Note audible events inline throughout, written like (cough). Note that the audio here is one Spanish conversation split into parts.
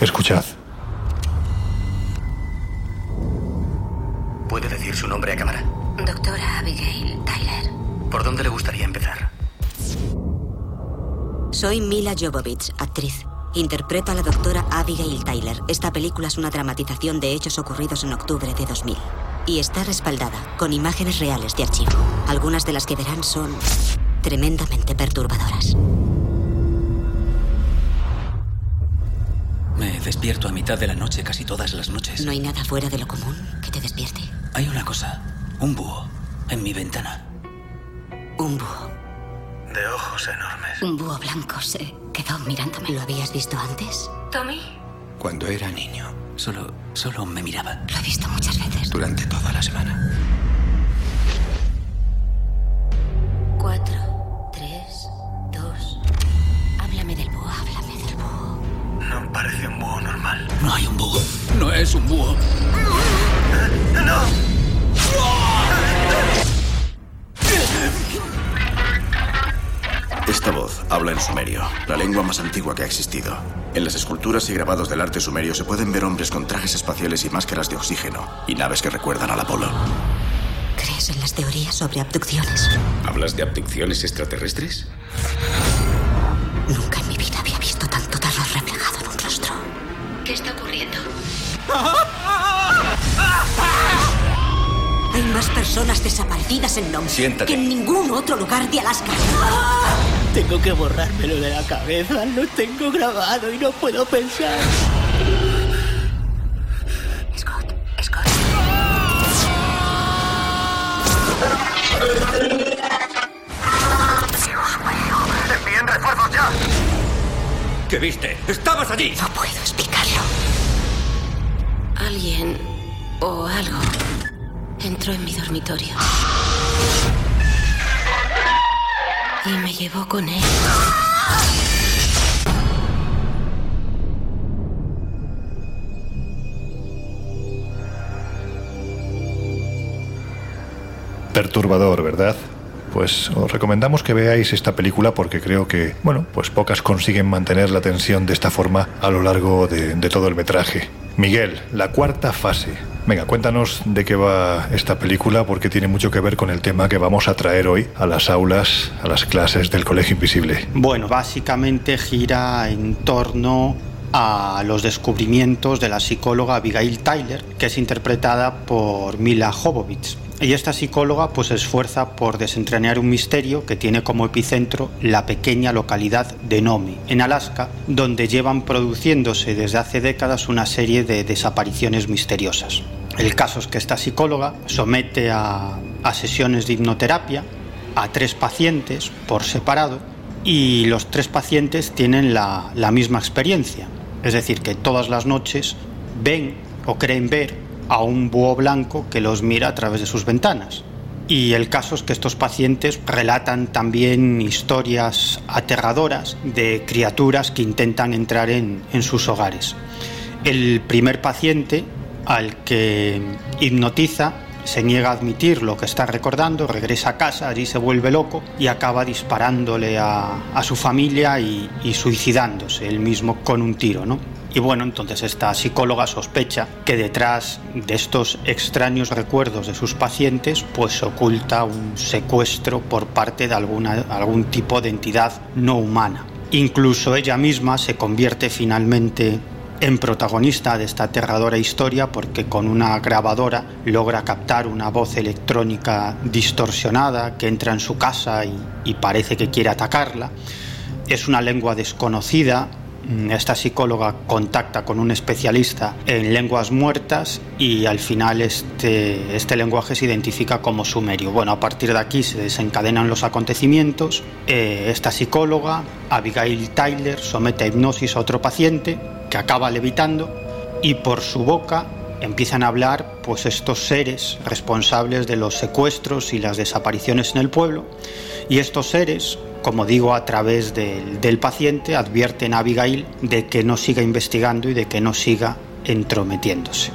Escuchad. ¿Puede decir su nombre a cámara? Doctora Abigail Tyler. ¿Por dónde le gustaría empezar? Soy Mila Jovovich, actriz. Interpreto a la doctora Abigail Tyler. Esta película es una dramatización de hechos ocurridos en octubre de 2000. Y está respaldada con imágenes reales de archivo. Algunas de las que verán son tremendamente perturbadoras. Despierto a mitad de la noche casi todas las noches. ¿No hay nada fuera de lo común que te despierte? Hay una cosa, un búho, en mi ventana. Un búho. De ojos enormes. Un búho blanco se quedó mirándome. ¿Lo habías visto antes? Tommy. Cuando era niño. Solo, solo me miraba. Lo he visto muchas veces. Durante toda la semana. Lengua más antigua que ha existido. En las esculturas y grabados del arte sumerio se pueden ver hombres con trajes espaciales y máscaras de oxígeno y naves que recuerdan al Apolo. ¿Crees en las teorías sobre abducciones? ¿Hablas de abducciones extraterrestres? Nunca en mi vida había visto tanto terror reflejado en un rostro. ¿Qué está ocurriendo? Hay más personas desaparecidas en Nome Siéntate. que en ningún otro lugar de Alaska. Tengo que borrármelo de la cabeza. Lo tengo grabado y no puedo pensar. Scott, Scott. ¡Envíen refuerzos ya! ¿Qué viste? ¡Estabas allí! No puedo explicarlo. Alguien o algo entró en mi dormitorio. Y me llevó con él. Perturbador, ¿verdad? Pues os recomendamos que veáis esta película porque creo que, bueno, pues pocas consiguen mantener la tensión de esta forma a lo largo de, todo el metraje. Miguel, la cuarta fase. Venga, cuéntanos de qué va esta película porque tiene mucho que ver con el tema que vamos a traer hoy a las aulas, a las clases del Colegio Invisible. Bueno, básicamente gira en torno a los descubrimientos de la psicóloga Abigail Tyler, que es interpretada por Mila Jovovich. Y esta psicóloga pues se esfuerza por desentrañar un misterio que tiene como epicentro la pequeña localidad de Nome, en Alaska, donde llevan produciéndose desde hace décadas una serie de desapariciones misteriosas. El caso es que esta psicóloga somete a, a sesiones de hipnoterapia a tres pacientes por separado y los tres pacientes tienen la, la misma experiencia. Es decir, que todas las noches ven o creen ver a un búho blanco que los mira a través de sus ventanas. Y el caso es que estos pacientes relatan también historias aterradoras de criaturas que intentan entrar en, en sus hogares. El primer paciente al que hipnotiza se niega a admitir lo que está recordando, regresa a casa, allí se vuelve loco y acaba disparándole a, a su familia y, y suicidándose él mismo con un tiro, ¿no? Y bueno, entonces esta psicóloga sospecha que detrás de estos extraños recuerdos de sus pacientes, pues oculta un secuestro por parte de alguna, algún tipo de entidad no humana. Incluso ella misma se convierte finalmente en protagonista de esta aterradora historia porque con una grabadora logra captar una voz electrónica distorsionada que entra en su casa y, y parece que quiere atacarla. Es una lengua desconocida, esta psicóloga contacta con un especialista en lenguas muertas y al final este, este lenguaje se identifica como sumerio. Bueno, a partir de aquí se desencadenan los acontecimientos. Eh, esta psicóloga, Abigail Tyler, somete a hipnosis a otro paciente que acaba levitando y por su boca empiezan a hablar pues estos seres responsables de los secuestros y las desapariciones en el pueblo y estos seres como digo, a través del, del, paciente, advierten a Abigail de que no siga investigando y de que no siga entrometiéndose.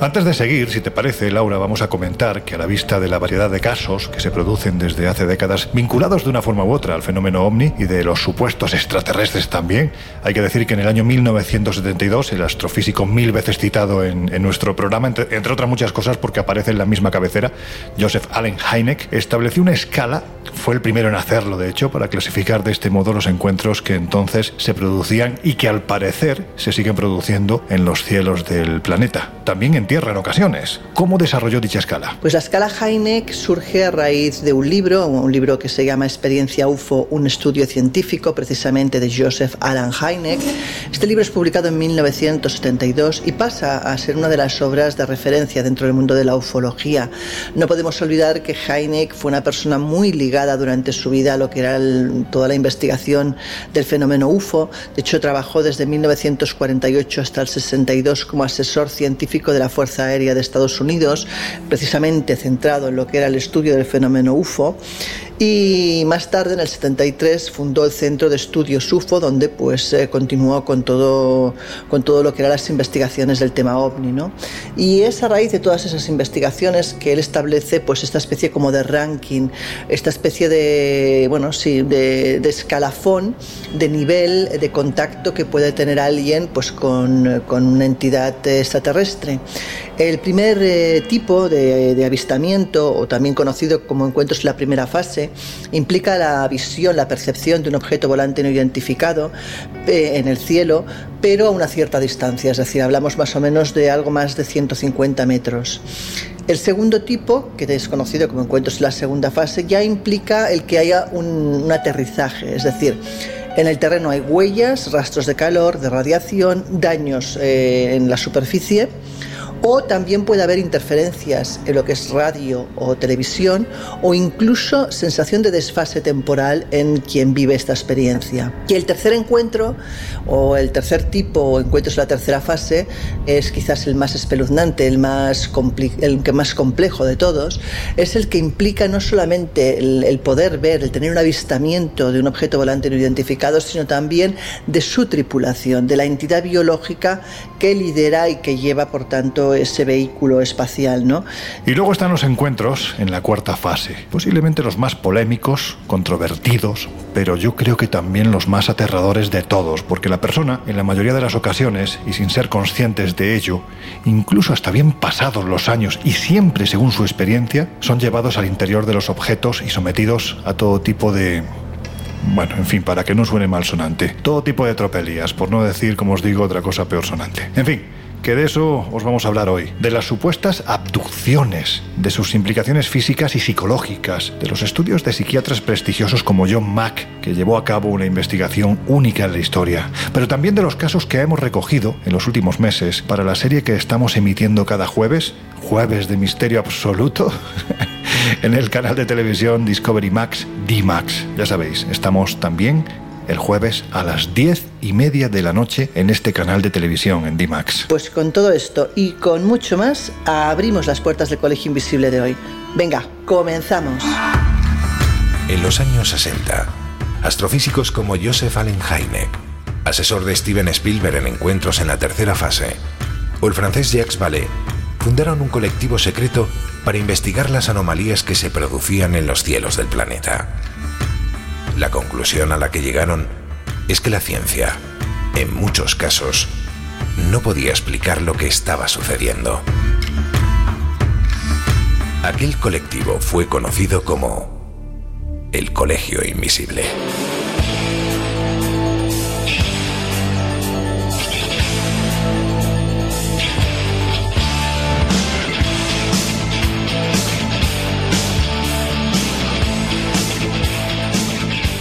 Antes de seguir, si te parece, Laura, vamos a comentar que a la vista de la variedad de casos que se producen desde hace décadas, vinculados de una forma u otra al fenómeno ovni y de los supuestos extraterrestres también, hay que decir que en el año 1972, el astrofísico mil veces citado en, en nuestro programa, entre, entre otras muchas cosas porque aparece en la misma cabecera, Joseph Allen Hynek, estableció una escala, fue el primero en hacerlo, de hecho, para clasificar de este modo los encuentros que entonces se producían y que al parecer se siguen produciendo en los cielos del planeta. También en tierra en ocasiones. ¿Cómo desarrolló dicha escala? Pues la escala Heineck surge a raíz de un libro, un libro que se llama Experiencia UFO, un estudio científico, precisamente de Joseph Alan Heineck. Este libro es publicado en 1972 y pasa a ser una de las obras de referencia dentro del mundo de la ufología. No podemos olvidar que Heineck fue una persona muy ligada durante su vida a lo que era el, toda la investigación del fenómeno UFO. De hecho, trabajó desde 1948 hasta el 62 como asesor científico de la Fuerza Aérea de Estados Unidos, precisamente centrado en lo que era el estudio del fenómeno UFO. Y más tarde, en el 73, fundó el Centro de Estudios UFO, donde pues eh, continuó con todo, con todo lo que eran las investigaciones del tema OVNI. ¿no? Y es a raíz de todas esas investigaciones que él establece pues esta especie como de ranking, esta especie de, bueno, sí, de, de escalafón, de nivel de contacto que puede tener alguien pues con, con una entidad extraterrestre. El primer eh, tipo de, de, avistamiento, o también conocido como encuentros en la primera fase, implica la visión, la percepción de un objeto volante no identificado eh, en el cielo, pero a una cierta distancia, es decir, hablamos más o menos de algo más de 150 metros. El segundo tipo, que es conocido como encuentros en la segunda fase, ya implica el que haya un, aterrizaje, es decir, en el terreno hay huellas, rastros de calor, de radiación, daños eh, en la superficie o también puede haber interferencias en lo que es radio o televisión o incluso sensación de desfase temporal en quien vive esta experiencia. Y el tercer encuentro o el tercer tipo o encuentros en la tercera fase es quizás el más espeluznante, el más, el que más complejo de todos, es el que implica no solamente el poder ver, el tener un avistamiento de un objeto volante no identificado, sino también de su tripulación, de la entidad biológica que lidera y que lleva, por tanto, ese vehículo espacial, ¿no? Y luego están los encuentros en la cuarta fase, posiblemente los más polémicos, controvertidos, pero yo creo que también los más aterradores de todos, porque la persona, en la mayoría de las ocasiones, y sin ser conscientes de ello, incluso hasta bien pasados los años y siempre según su experiencia, son llevados al interior de los objetos y sometidos a todo tipo de bueno, en fin, para que no suene mal sonante. Todo tipo de tropelías, por no decir, como os digo, otra cosa peor sonante. En fin, que de eso os vamos a hablar hoy. De las supuestas abducciones, de sus implicaciones físicas y psicológicas, de los estudios de psiquiatras prestigiosos como John Mack, que llevó a cabo una investigación única en la historia, pero también de los casos que hemos recogido en los últimos meses para la serie que estamos emitiendo cada jueves, Jueves de Misterio Absoluto. (laughs) en el canal de televisión Discovery Max, D-Max. Ya sabéis, estamos también el jueves a las diez y media de la noche en este canal de televisión en D-Max. Pues con todo esto y con mucho más, abrimos las puertas del Colegio Invisible de hoy. Venga, comenzamos. En los años 60, astrofísicos como Joseph Allen Hynek, asesor de Steven Spielberg en encuentros en la tercera fase, o el francés Jacques Vallée, fundaron un colectivo secreto para investigar las anomalías que se producían en los cielos del planeta. La conclusión a la que llegaron es que la ciencia, en muchos casos, no podía explicar lo que estaba sucediendo. Aquel colectivo fue conocido como el Colegio Invisible.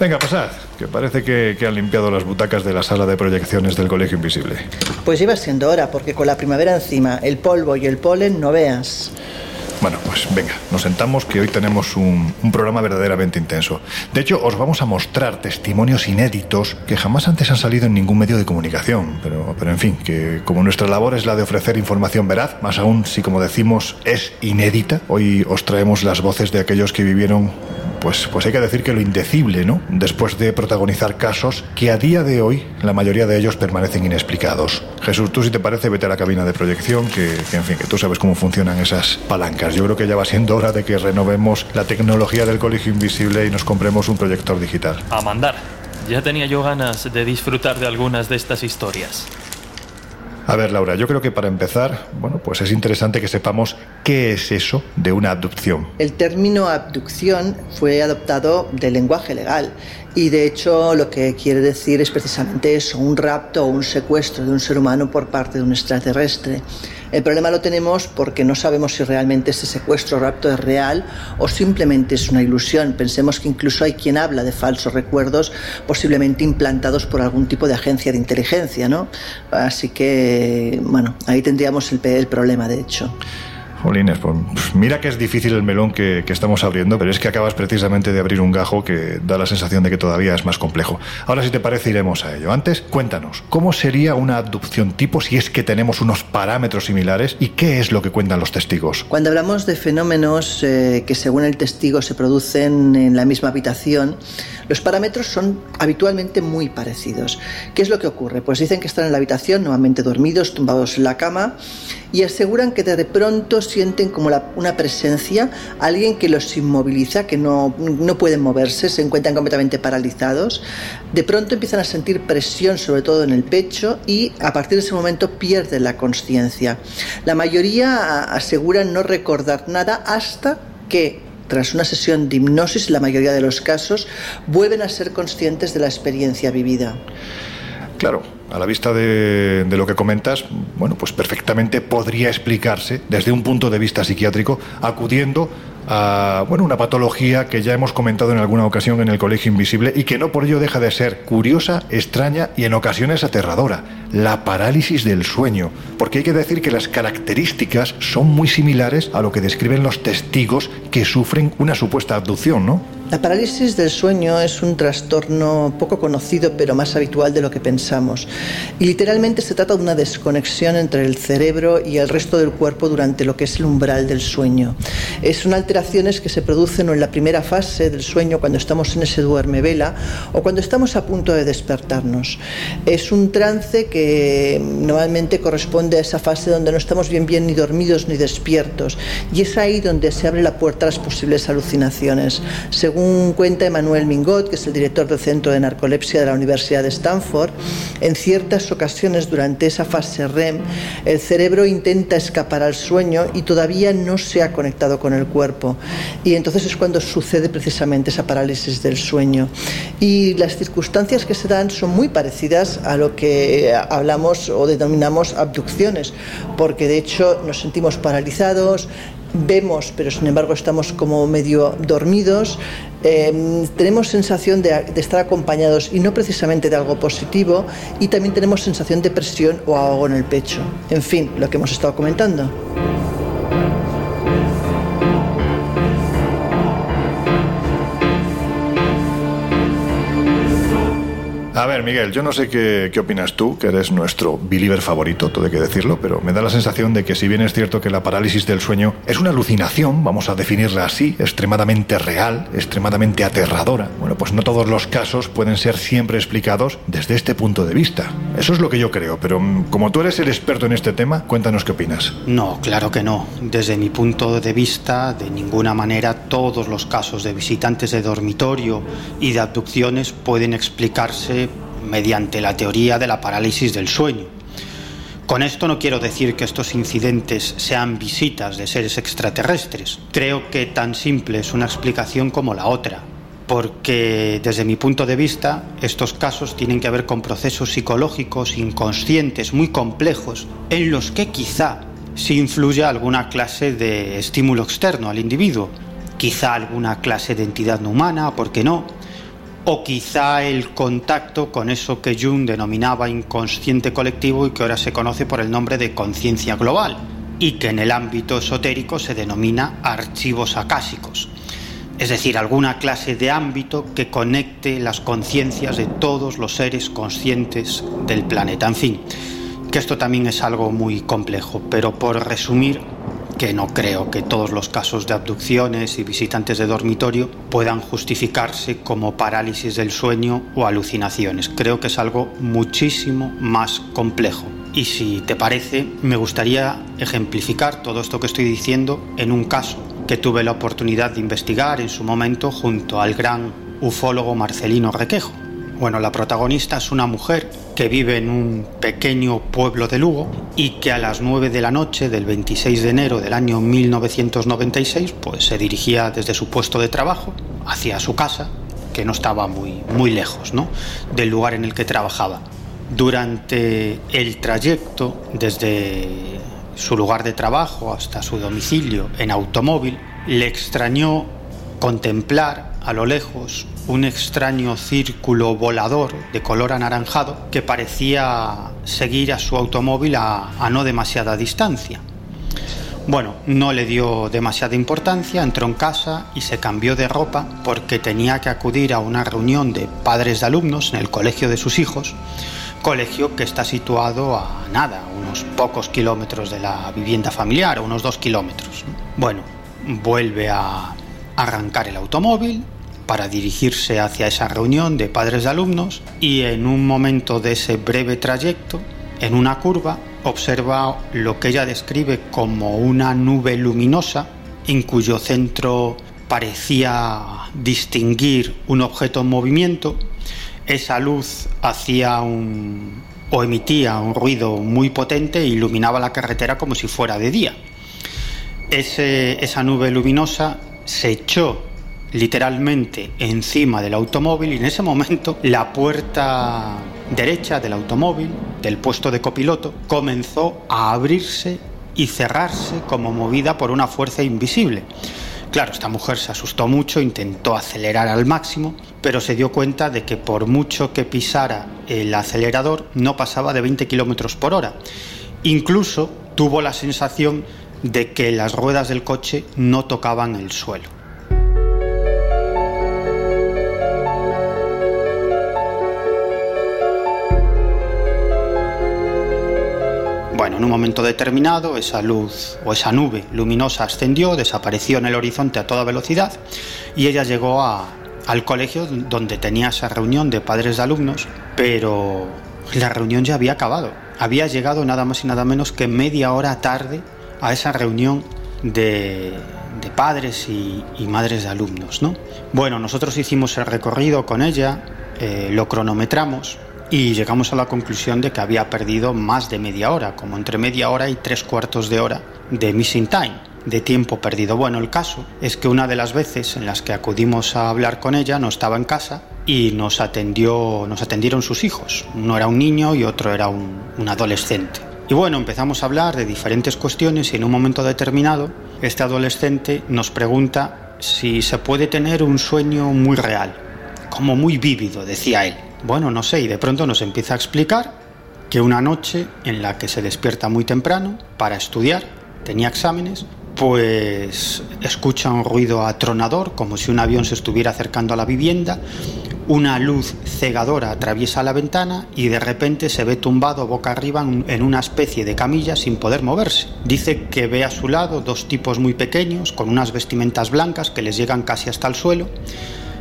Venga, pasad, que parece que, que han limpiado las butacas de la sala de proyecciones del Colegio Invisible. Pues lleva siendo hora, porque con la primavera encima, el polvo y el polen no veas. Bueno, pues venga, nos sentamos que hoy tenemos un, un, programa verdaderamente intenso. De hecho, os vamos a mostrar testimonios inéditos que jamás antes han salido en ningún medio de comunicación. Pero, pero en fin, que como nuestra labor es la de ofrecer información veraz, más aún si como decimos es inédita, hoy os traemos las voces de aquellos que vivieron pues, pues hay que decir que lo indecible, ¿no? Después de protagonizar casos que a día de hoy la mayoría de ellos permanecen inexplicados. Jesús, tú si te parece, vete a la cabina de proyección, que, que en fin, que tú sabes cómo funcionan esas palancas. Yo creo que ya va siendo hora de que renovemos la tecnología del Colegio Invisible y nos compremos un proyector digital. A mandar. Ya tenía yo ganas de disfrutar de algunas de estas historias. A ver, Laura, yo creo que para empezar, bueno, pues es interesante que sepamos qué es eso de una abducción. El término abducción fue adoptado del lenguaje legal y de hecho lo que quiere decir es precisamente eso, un rapto o un secuestro de un ser humano por parte de un extraterrestre. El problema lo tenemos porque no sabemos si realmente ese secuestro o rapto es real o simplemente es una ilusión. Pensemos que incluso hay quien habla de falsos recuerdos posiblemente implantados por algún tipo de agencia de inteligencia, ¿no? Así que, bueno, ahí tendríamos el, el problema, de hecho. Jolines, pues mira que es difícil el melón que, que, estamos abriendo, pero es que acabas precisamente de abrir un gajo que da la sensación de que todavía es más complejo. Ahora, si te parece, iremos a ello. Antes, cuéntanos, ¿cómo sería una abducción tipo si es que tenemos unos parámetros similares y qué es lo que cuentan los testigos? Cuando hablamos de fenómenos eh, que según el testigo se producen en la misma habitación, los parámetros son habitualmente muy parecidos. ¿Qué es lo que ocurre? Pues dicen que están en la habitación, normalmente dormidos, tumbados en la cama, y aseguran que de pronto sienten como la, una presencia, alguien que los inmoviliza, que no, no pueden moverse, se encuentran completamente paralizados. De pronto empiezan a sentir presión, sobre todo en el pecho, y a partir de ese momento pierden la conciencia. La mayoría aseguran no recordar nada hasta que tras una sesión de hipnosis, la mayoría de los casos, vuelven a ser conscientes de la experiencia vivida. Claro, a la vista de, lo que comentas, bueno, pues perfectamente podría explicarse desde un punto de vista psiquiátrico, acudiendo a bueno, una patología que ya hemos comentado en alguna ocasión en el Colegio Invisible y que no por ello deja de ser curiosa, extraña y en ocasiones aterradora, la parálisis del sueño, porque hay que decir que las características son muy similares a lo que describen los testigos que sufren una supuesta abducción, ¿no? La parálisis del sueño es un trastorno poco conocido pero más habitual de lo que pensamos. Y literalmente se trata de una desconexión entre el cerebro y el resto del cuerpo durante lo que es el umbral del sueño. Es una alteraciones que se producen en la primera fase del sueño cuando estamos en ese duerme vela o cuando estamos a punto de despertarnos. Es un trance que normalmente corresponde a esa fase donde no estamos bien bien ni dormidos ni despiertos y es ahí donde se abre la puerta a las posibles alucinaciones. Según según cuenta Emmanuel Mingot, que es el director del Centro de Narcolepsia de la Universidad de Stanford, en ciertas ocasiones durante esa fase REM, el cerebro intenta escapar al sueño y todavía no se ha conectado con el cuerpo. Y entonces es cuando sucede precisamente esa parálisis del sueño. Y las circunstancias que se dan son muy parecidas a lo que hablamos o denominamos abducciones, porque de hecho nos sentimos paralizados, vemos, pero sin embargo estamos como medio dormidos, eh, tenemos sensación de, de, estar acompañados y no precisamente de algo positivo, y también tenemos sensación de presión o ahogo en el pecho. En fin, lo que hemos estado comentando. A ver, Miguel, yo no sé qué, opinas tú, que eres nuestro believer favorito, todo hay que decirlo, pero me da la sensación de que si bien es cierto que la parálisis del sueño es una alucinación, vamos a definirla así, extremadamente real, extremadamente aterradora, bueno, pues no todos los casos pueden ser siempre explicados desde este punto de vista. Eso es lo que yo creo, pero como tú eres el experto en este tema, cuéntanos qué opinas. No, claro que no. Desde mi punto de vista, de ninguna manera todos los casos de visitantes de dormitorio y de abducciones pueden explicarse mediante la teoría de la parálisis del sueño. Con esto no quiero decir que estos incidentes sean visitas de seres extraterrestres. Creo que tan simple es una explicación como la otra, porque desde mi punto de vista estos casos tienen que ver con procesos psicológicos inconscientes muy complejos en los que quizá sí influye alguna clase de estímulo externo al individuo, quizá alguna clase de entidad no humana, ¿por qué no? O quizá el contacto con eso que Jung denominaba inconsciente colectivo y que ahora se conoce por el nombre de conciencia global, y que en el ámbito esotérico se denomina archivos acásicos, es decir, alguna clase de ámbito que conecte las conciencias de todos los seres conscientes del planeta. En fin, que esto también es algo muy complejo, pero por resumir, que no creo que todos los casos de abducciones y visitantes de dormitorio puedan justificarse como parálisis del sueño o alucinaciones. Creo que es algo muchísimo más complejo. Y si te parece, me gustaría ejemplificar todo esto que estoy diciendo en un caso que tuve la oportunidad de investigar en su momento junto al gran ufólogo Marcelino Requejo. Bueno, la protagonista es una mujer que vive en un pequeño pueblo de Lugo y que a las 9 de la noche del 26 de enero del año 1996 pues se dirigía desde su puesto de trabajo hacia su casa, que no estaba muy, muy lejos ¿no? del lugar en el que trabajaba. Durante el trayecto desde su lugar de trabajo hasta su domicilio en automóvil, le extrañó contemplar a lo lejos un extraño círculo volador de color anaranjado que parecía seguir a su automóvil a, no demasiada distancia. Bueno, no le dio demasiada importancia, entró en casa y se cambió de ropa porque tenía que acudir a una reunión de padres de alumnos en el colegio de sus hijos, colegio que está situado a nada, unos pocos kilómetros de la vivienda familiar, a unos dos kilómetros. Bueno, vuelve a arrancar el automóvil para dirigirse hacia esa reunión de padres de alumnos y en un momento de ese breve trayecto, en una curva, observa lo que ella describe como una nube luminosa en cuyo centro parecía distinguir un objeto en movimiento. Esa luz hacía un o emitía un ruido muy potente e iluminaba la carretera como si fuera de día. Ese, esa nube luminosa se echó literalmente encima del automóvil y en ese momento (laughs) la puerta derecha del automóvil, del puesto de copiloto, comenzó a abrirse y cerrarse como movida por una fuerza invisible. Claro, esta mujer se asustó mucho, intentó acelerar al máximo, pero se dio cuenta de que por mucho que pisara el acelerador no pasaba de 20 kilómetros por hora. Incluso tuvo la sensación de que las ruedas del coche no tocaban el suelo. En un momento determinado esa luz o esa nube luminosa ascendió, desapareció en el horizonte a toda velocidad y ella llegó al colegio donde tenía esa reunión de padres de alumnos, pero la reunión ya había acabado. Había llegado nada más y nada menos que media hora tarde a esa reunión de, padres y, y, madres de alumnos. ¿no? Bueno, nosotros hicimos el recorrido con ella, eh, lo cronometramos y llegamos a la conclusión de que había perdido más de media hora, como entre media hora y tres cuartos de hora de missing time, de tiempo perdido. Bueno, el caso es que una de las veces en las que acudimos a hablar con ella no estaba en casa y nos atendió, nos atendieron sus hijos. Uno era un niño y otro era un, un adolescente. Y bueno, empezamos a hablar de diferentes cuestiones y en un momento determinado este adolescente nos pregunta si se puede tener un sueño muy real, como muy vívido, decía él. Bueno, no sé, y de pronto nos empieza a explicar que una noche en la que se despierta muy temprano para estudiar, tenía exámenes, pues escucha un ruido atronador, como si un avión se estuviera acercando a la vivienda, una luz cegadora atraviesa la ventana y de repente se ve tumbado boca arriba en una especie de camilla sin poder moverse. Dice que ve a su lado dos tipos muy pequeños con unas vestimentas blancas que les llegan casi hasta el suelo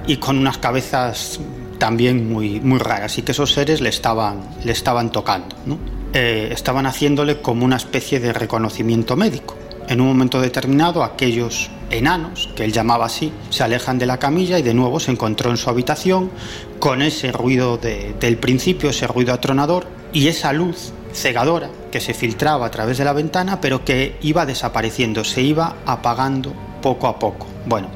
y con unas cabezas también muy, muy raras y que esos seres le estaban, le estaban tocando. ¿no? Eh, estaban haciéndole como una especie de reconocimiento médico. En un momento determinado, aquellos enanos, que él llamaba así, se alejan de la camilla y de nuevo se encontró en su habitación con ese ruido de, del principio, ese ruido atronador y esa luz cegadora que se filtraba a través de la ventana, pero que iba desapareciendo, se iba apagando poco a poco. Bueno,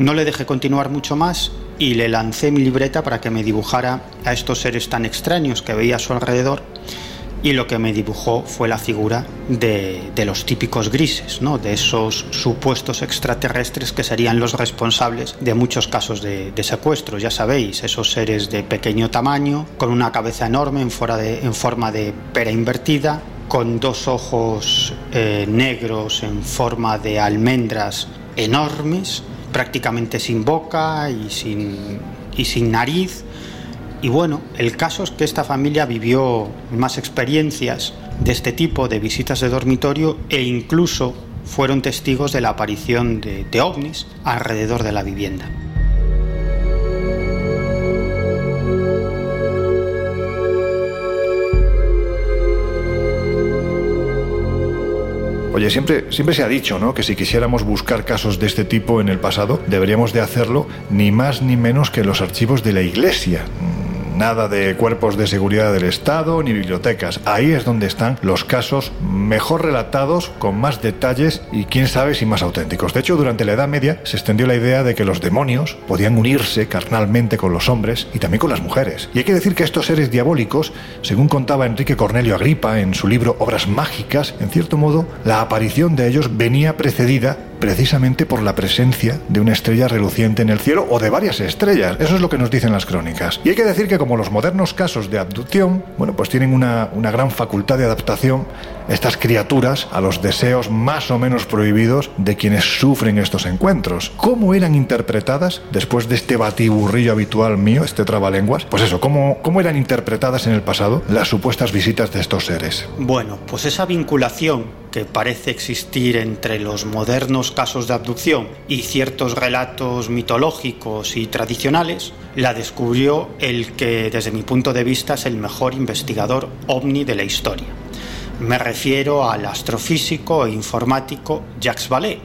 no le dejé continuar mucho más y le lancé mi libreta para que me dibujara a estos seres tan extraños que veía a su alrededor y lo que me dibujó fue la figura de, de, los típicos grises, ¿no? de esos supuestos extraterrestres que serían los responsables de muchos casos de, de secuestro. Ya sabéis, esos seres de pequeño tamaño, con una cabeza enorme en, de, en forma de pera invertida, con dos ojos eh, negros en forma de almendras enormes, prácticamente sin boca y sin, y sin nariz. Y bueno, el caso es que esta familia vivió más experiencias de este tipo de visitas de dormitorio e incluso fueron testigos de la aparición de, de ovnis alrededor de la vivienda. Oye, siempre, siempre se ha dicho, ¿no? Que si quisiéramos buscar casos de este tipo en el pasado, deberíamos de hacerlo ni más ni menos que en los archivos de la Iglesia. Nada de cuerpos de seguridad del Estado ni bibliotecas. Ahí es donde están los casos mejor relatados, con más detalles y quién sabe si más auténticos. De hecho, durante la Edad Media se extendió la idea de que los demonios podían unirse carnalmente con los hombres y también con las mujeres. Y hay que decir que estos seres diabólicos, según contaba Enrique Cornelio Agripa en su libro Obras Mágicas, en cierto modo, la aparición de ellos venía precedida precisamente por la presencia de una estrella reluciente en el cielo o de varias estrellas. Eso es lo que nos dicen las crónicas. Y hay que decir que como los modernos casos de abducción, bueno, pues tienen una, una gran facultad de adaptación estas criaturas a los deseos más o menos prohibidos de quienes sufren estos encuentros. ¿Cómo eran interpretadas después de este batiburrillo habitual mío, este trabalenguas? Pues eso, ¿cómo, cómo eran interpretadas en el pasado las supuestas visitas de estos seres? Bueno, pues esa vinculación que parece existir entre los modernos casos de abducción y ciertos relatos mitológicos y tradicionales, la descubrió el que desde mi punto de vista es el mejor investigador ovni de la historia. Me refiero al astrofísico e informático Jacques Vallée.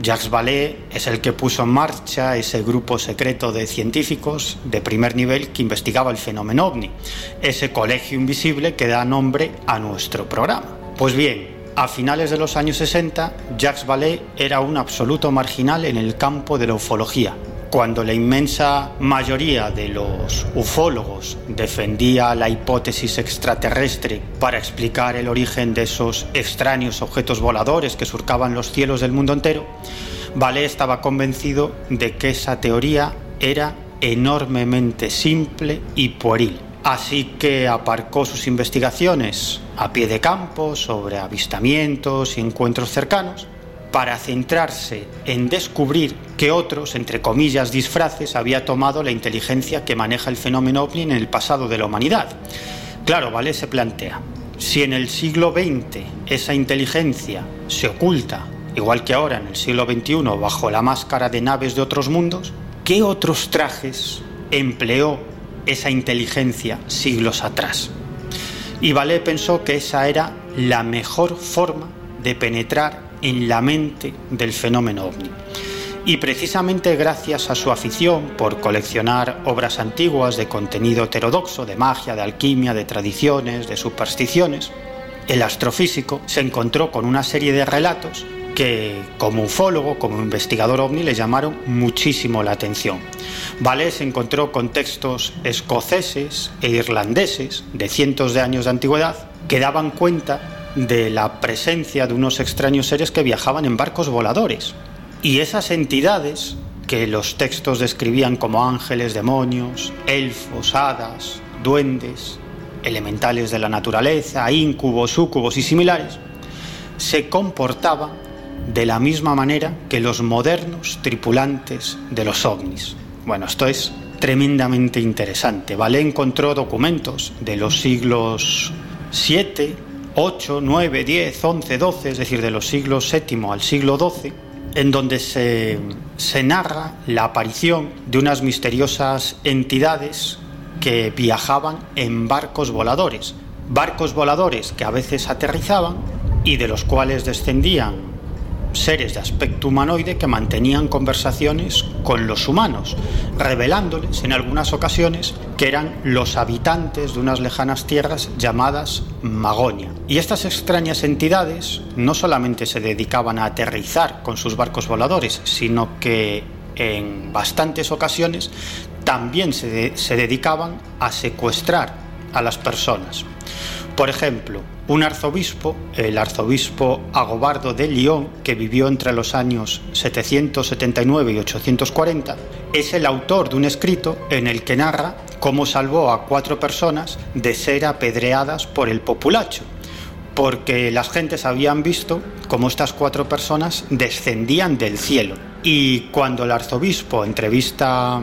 Jacques Vallée es el que puso en marcha ese grupo secreto de científicos de primer nivel que investigaba el fenómeno ovni, ese colegio invisible que da nombre a nuestro programa. Pues bien, a finales de los años 60, Jacques Vallée era un absoluto marginal en el campo de la ufología, cuando la inmensa mayoría de los ufólogos defendía la hipótesis extraterrestre para explicar el origen de esos extraños objetos voladores que surcaban los cielos del mundo entero, Vallée estaba convencido de que esa teoría era enormemente simple y pueril. Así que aparcó sus investigaciones a pie de campo sobre avistamientos y encuentros cercanos para centrarse en descubrir que otros, entre comillas, disfraces, había tomado la inteligencia que maneja el fenómeno ovni en el pasado de la humanidad. Claro, ¿vale? Se plantea, si en el siglo XX esa inteligencia se oculta, igual que ahora en el siglo XXI, bajo la máscara de naves de otros mundos, ¿qué otros trajes empleó esa inteligencia siglos atrás? Y Vale pensó que esa era la mejor forma de penetrar en la mente del fenómeno ovni. Y precisamente gracias a su afición por coleccionar obras antiguas de contenido heterodoxo, de magia, de alquimia, de tradiciones, de supersticiones, el astrofísico se encontró con una serie de relatos que como ufólogo, como investigador ovni, le llamaron muchísimo la atención. Vale se encontró con textos escoceses e irlandeses de cientos de años de antigüedad que daban cuenta de la presencia de unos extraños seres que viajaban en barcos voladores. Y esas entidades, que los textos describían como ángeles, demonios, elfos, hadas, duendes, elementales de la naturaleza, íncubos, súcubos y similares, se comportaban de la misma manera que los modernos tripulantes de los ovnis. Bueno, esto es tremendamente interesante. Vale encontró documentos de los siglos 7, 8, 9, 10, 11, 12, es decir, de los siglos VII al siglo XII, en donde se, se narra la aparición de unas misteriosas entidades que viajaban en barcos voladores. Barcos voladores que a veces aterrizaban y de los cuales descendían seres de aspecto humanoide que mantenían conversaciones con los humanos, revelándoles en algunas ocasiones que eran los habitantes de unas lejanas tierras llamadas Magonia. Y estas extrañas entidades no solamente se dedicaban a aterrizar con sus barcos voladores, sino que en bastantes ocasiones también se, se dedicaban a secuestrar a las personas. Por ejemplo, un arzobispo, el arzobispo Agobardo de Lyon, que vivió entre los años 779 y 840, es el autor de un escrito en el que narra cómo salvó a cuatro personas de ser apedreadas por el populacho, porque las gentes habían visto cómo estas cuatro personas descendían del cielo. Y cuando el arzobispo entrevista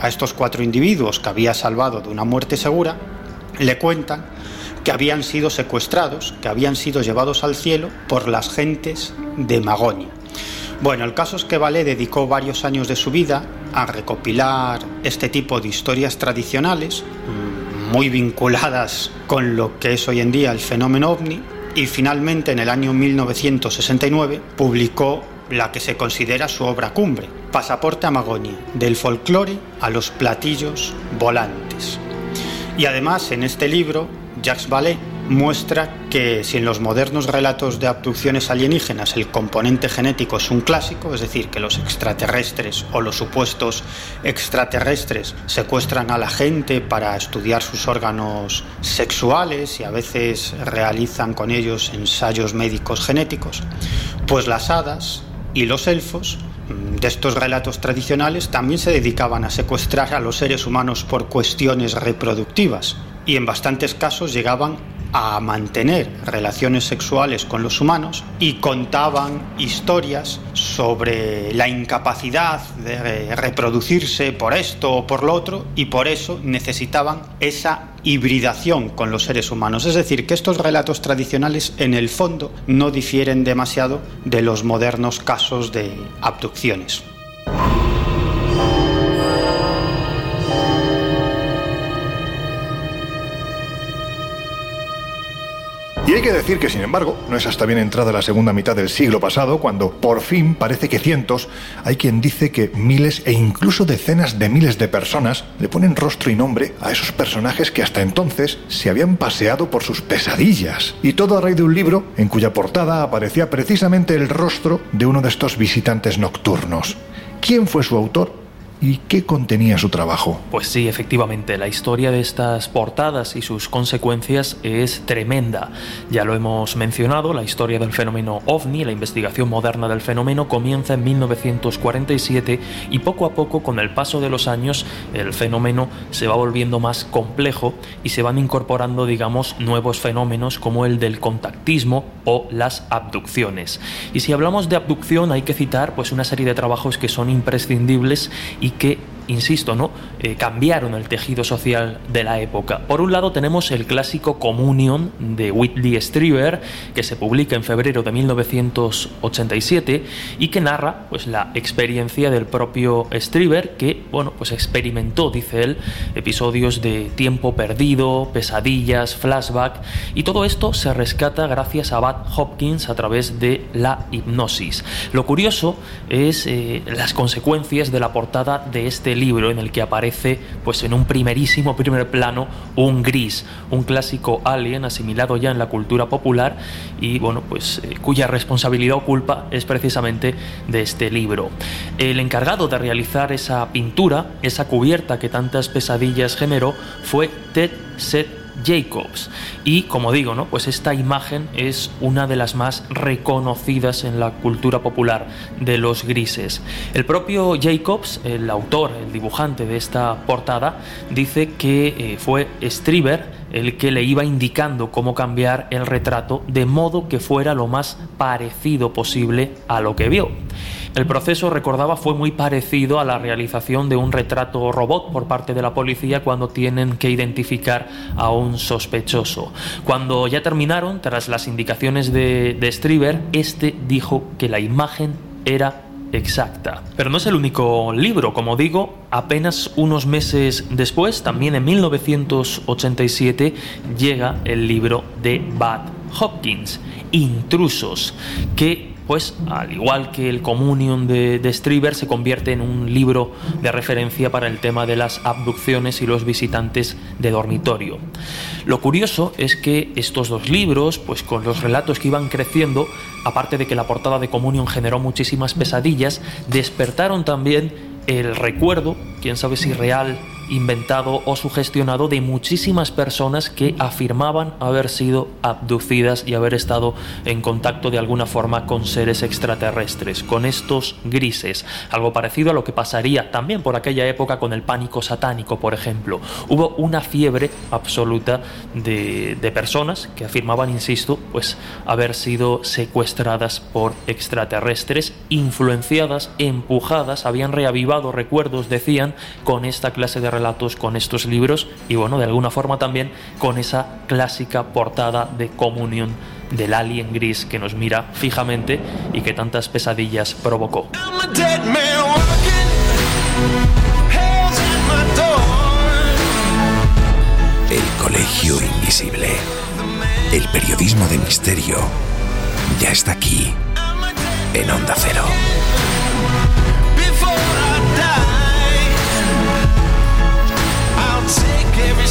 a estos cuatro individuos que había salvado de una muerte segura, le cuentan que habían sido secuestrados, que habían sido llevados al cielo por las gentes de Magonia. Bueno, el caso es que Vale dedicó varios años de su vida a recopilar este tipo de historias tradicionales, mm, muy vinculadas con lo que es hoy en día el fenómeno ovni, y finalmente en el año 1969 publicó la que se considera su obra cumbre, Pasaporte a Magonia, del folclore a los platillos volantes. Y además en este libro Jacques Vallée muestra que si en los modernos relatos de abducciones alienígenas el componente genético es un clásico, es decir, que los extraterrestres o los supuestos extraterrestres secuestran a la gente para estudiar sus órganos sexuales y a veces realizan con ellos ensayos médicos genéticos, pues las hadas y los elfos mm, de estos relatos tradicionales también se dedicaban a secuestrar a los seres humanos por cuestiones reproductivas y en bastantes casos llegaban a mantener relaciones sexuales con los humanos y contaban historias sobre la incapacidad de reproducirse por esto o por lo otro y por eso necesitaban esa hibridación con los seres humanos. Es decir, que estos relatos tradicionales en el fondo no difieren demasiado de los modernos casos de abducciones. Y hay que decir que, sin embargo, no es hasta bien entrada la segunda mitad del siglo pasado cuando, por fin, parece que cientos, hay quien dice que miles e incluso decenas de miles de personas le ponen rostro y nombre a esos personajes que hasta entonces se habían paseado por sus pesadillas. Y todo a raíz de un libro en cuya portada aparecía precisamente el rostro de uno de estos visitantes nocturnos. ¿Quién fue su autor? ¿Y qué contenía su trabajo? Pues sí, efectivamente, la historia de estas portadas y sus consecuencias es tremenda. Ya lo hemos mencionado, la historia del fenómeno ovni, la investigación moderna del fenómeno comienza en 1947 y poco a poco, con el paso de los años, el fenómeno se va volviendo más complejo y se van incorporando, digamos, nuevos fenómenos como el del contactismo o las abducciones. Y si hablamos de abducción hay que citar pues una serie de trabajos que son imprescindibles y y que insisto, ¿no? Eh, cambiaron el tejido social de la época. Por un lado tenemos el clásico Communion de Whitley Strieber, que se publica en febrero de 1987 y que narra pues, la experiencia del propio Strieber, que bueno, pues experimentó, dice él, episodios de tiempo perdido, pesadillas, flashback, y todo esto se rescata gracias a Bud Hopkins a través de la hipnosis. Lo curioso es eh, las consecuencias de la portada de este libro en el que aparece pues en un primerísimo primer plano un gris, un clásico alien asimilado ya en la cultura popular y bueno, pues eh, cuya responsabilidad o culpa es precisamente de este libro. El encargado de realizar esa pintura, esa cubierta que tantas pesadillas generó, fue Ted Seth Jacobs. Y como digo, ¿no? Pues esta imagen es una de las más reconocidas en la cultura popular de los grises. El propio Jacobs, el autor, el dibujante de esta portada, dice que eh, fue Strieber el que le iba indicando cómo cambiar el retrato de modo que fuera lo más parecido posible a lo que vio. El proceso, recordaba, fue muy parecido a la realización de un retrato robot por parte de la policía cuando tienen que identificar a un sospechoso. Cuando ya terminaron, tras las indicaciones de, de Strieber, este dijo que la imagen era exacta. Pero no es el único libro, como digo, apenas unos meses después, también en 1987, llega el libro de Bud Hopkins, Intrusos, que pues al igual que el Communion de, de se convierte en un libro de referencia para el tema de las abducciones y los visitantes de dormitorio. Lo curioso es que estos dos libros, pues con los relatos que iban creciendo, aparte de que la portada de Communion generó muchísimas pesadillas, despertaron también el recuerdo, quién sabe si real inventado o sugestionado de muchísimas personas que afirmaban haber sido abducidas y haber estado en contacto de alguna forma con seres extraterrestres, con estos grises, algo parecido a lo que pasaría también por aquella época con el pánico satánico, por ejemplo. Hubo una fiebre absoluta de, de personas que afirmaban, insisto, pues haber sido secuestradas por extraterrestres, influenciadas, empujadas, habían reavivado recuerdos, decían, con esta clase de relatos, con estos libros y bueno, de alguna forma también con esa clásica portada de comunión del alien gris que nos mira fijamente y que tantas pesadillas provocó. El Colegio Invisible. El periodismo de misterio ya está aquí en Onda Cero.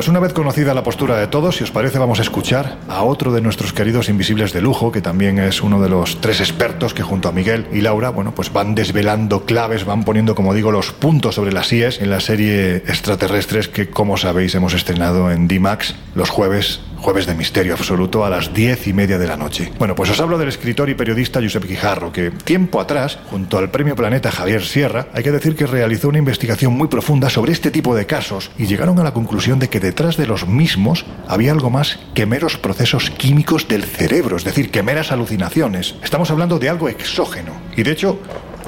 Pues una vez conocida la postura de todos, si os parece, vamos a escuchar a otro de nuestros queridos invisibles de lujo, que también es uno de los tres expertos que junto a Miguel y Laura, bueno, pues van desvelando claves, van poniendo, como digo, los puntos sobre las IES en la serie Extraterrestres que, como sabéis, hemos estrenado en D-Max los jueves jueves de misterio absoluto a las diez y media de la noche. Bueno, pues os hablo del escritor y periodista Josep Guijarro, que tiempo atrás, junto al premio Planeta Javier Sierra, hay que decir que realizó una investigación muy profunda sobre este tipo de casos y llegaron a la conclusión de que detrás de los mismos había algo más que meros procesos químicos del cerebro, es decir, que meras alucinaciones. Estamos hablando de algo exógeno. Y de hecho,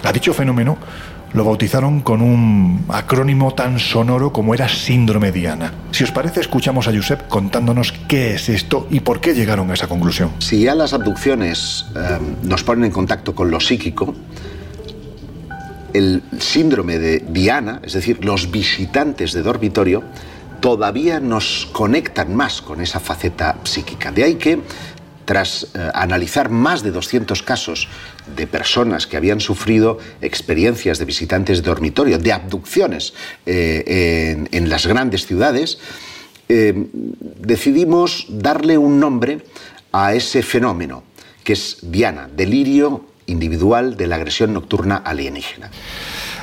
a dicho fenómeno lo bautizaron con un acrónimo tan sonoro como era síndrome Diana. Si os parece, escuchamos a Josep contándonos qué es esto y por qué llegaron a esa conclusión. Si ya las abducciones eh, nos ponen en contacto con lo psíquico, el síndrome de Diana, es decir, los visitantes de dormitorio, todavía nos conectan más con esa faceta psíquica. De ahí que tras eh, analizar más de 200 casos de personas que habían sufrido experiencias de visitantes de dormitorio, de abducciones eh, en, las grandes ciudades, eh, decidimos darle un nombre a ese fenómeno, que es Diana, delirio individual de la agresión nocturna alienígena.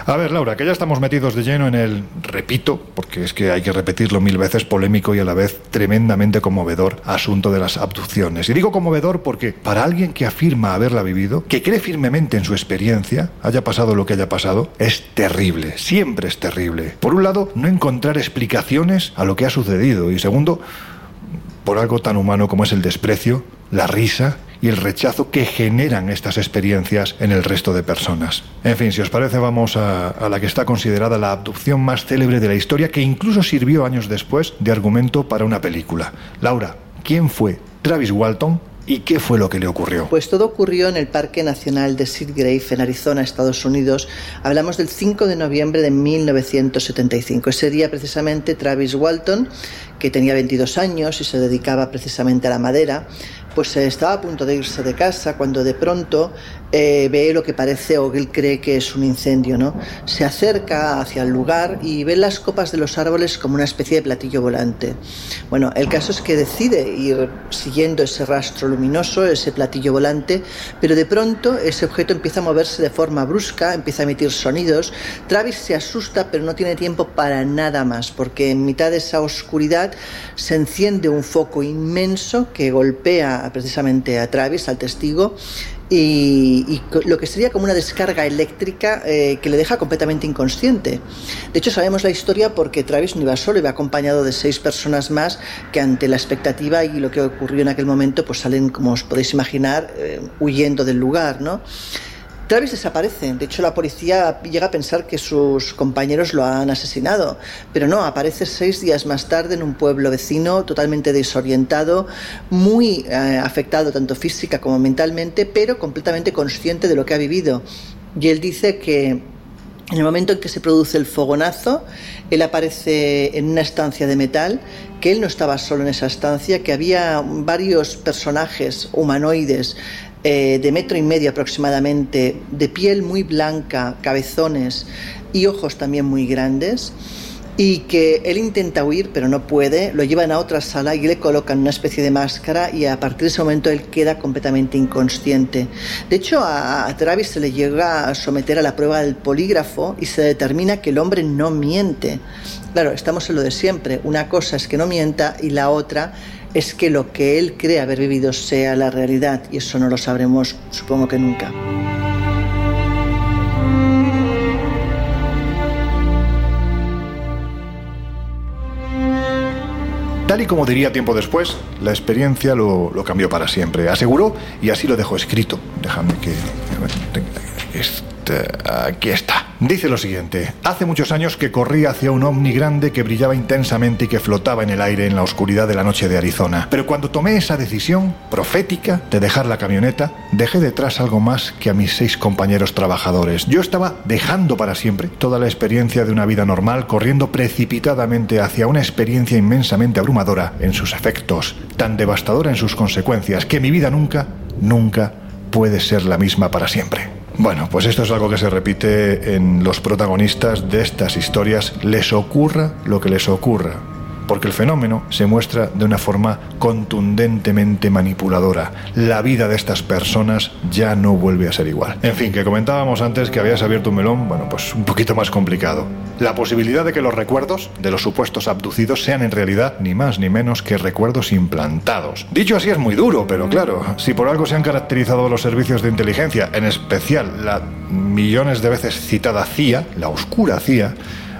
A ver, Laura, que ya estamos metidos de lleno en el, repito, porque es que hay que repetirlo mil veces, polémico y a la vez tremendamente conmovedor asunto de las abducciones. Y digo conmovedor porque para alguien que afirma haberla vivido, que cree firmemente en su experiencia, haya pasado lo que haya pasado, es terrible, siempre es terrible. Por un lado, no encontrar explicaciones a lo que ha sucedido y segundo, por algo tan humano como es el desprecio, la risa y el rechazo que generan estas experiencias en el resto de personas. En fin, si os parece, vamos a, la que está considerada la abducción más célebre de la historia, que incluso sirvió años después de argumento para una película. Laura, ¿quién fue Travis Walton? ¿Y qué fue lo que le ocurrió? Pues todo ocurrió en el Parque Nacional de Seagrave, en Arizona, Estados Unidos. Hablamos del 5 de noviembre de 1975. Ese día, precisamente, Travis Walton, que tenía 22 años y se dedicaba precisamente a la madera, pues estaba a punto de irse de casa cuando de pronto eh, ve lo que parece o él cree que es un incendio, ¿no? Se acerca hacia el lugar y ve las copas de los árboles como una especie de platillo volante. Bueno, el caso es que decide ir siguiendo ese rastro luminoso, ese platillo volante, pero de pronto ese objeto empieza a moverse de forma brusca, empieza a emitir sonidos. Travis se asusta, pero no tiene tiempo para nada más, porque en mitad de esa oscuridad se enciende un foco inmenso que golpea precisamente a Travis, al testigo, y, lo que sería como una descarga eléctrica eh, que le deja completamente inconsciente. De hecho, sabemos la historia porque Travis no iba solo, iba acompañado de seis personas más que ante la expectativa y lo que ocurrió en aquel momento, pues salen, como os podéis imaginar, eh, huyendo del lugar, ¿no? Travis desaparece. De hecho, la policía llega a pensar que sus compañeros lo han asesinado. Pero no, aparece seis días más tarde en un pueblo vecino, totalmente desorientado, muy eh, afectado tanto física como mentalmente, pero completamente consciente de lo que ha vivido. Y él dice que en el momento en que se produce el fogonazo, él aparece en una estancia de metal, que él no estaba solo en esa estancia, que había varios personajes humanoides eh, de metro y medio aproximadamente, de piel muy blanca, cabezones y ojos también muy grandes y que él intenta huir pero no puede, lo llevan a otra sala y le colocan una especie de máscara y a partir de ese momento él queda completamente inconsciente. De hecho a, Travis se le llega a someter a la prueba del polígrafo y se determina que el hombre no miente. Claro, estamos en lo de siempre, una cosa es que no mienta y la otra es que lo que él cree haber vivido sea la realidad y eso no lo sabremos supongo que nunca. Tal y como diría tiempo después, la experiencia lo, cambió para siempre. Aseguró y así lo dejó escrito. Déjame que... Este, aquí está. Dice lo siguiente, hace muchos años que corrí hacia un ovni grande que brillaba intensamente y que flotaba en el aire en la oscuridad de la noche de Arizona. Pero cuando tomé esa decisión profética de dejar la camioneta, dejé detrás algo más que a mis seis compañeros trabajadores. Yo estaba dejando para siempre toda la experiencia de una vida normal, corriendo precipitadamente hacia una experiencia inmensamente abrumadora en sus efectos, tan devastadora en sus consecuencias, que mi vida nunca, nunca puede ser la misma para siempre. Bueno, pues esto es algo que se repite en los protagonistas de estas historias, les ocurra lo que les ocurra porque el fenómeno se muestra de una forma contundentemente manipuladora. La vida de estas personas ya no vuelve a ser igual. En fin, que comentábamos antes que habías abierto un melón, bueno, pues un poquito más complicado. La posibilidad de que los recuerdos de los supuestos abducidos sean en realidad ni más ni menos que recuerdos implantados. Dicho así es muy duro, pero claro, si por algo se han caracterizado los servicios de inteligencia, en especial la millones de veces citada CIA, la oscura CIA,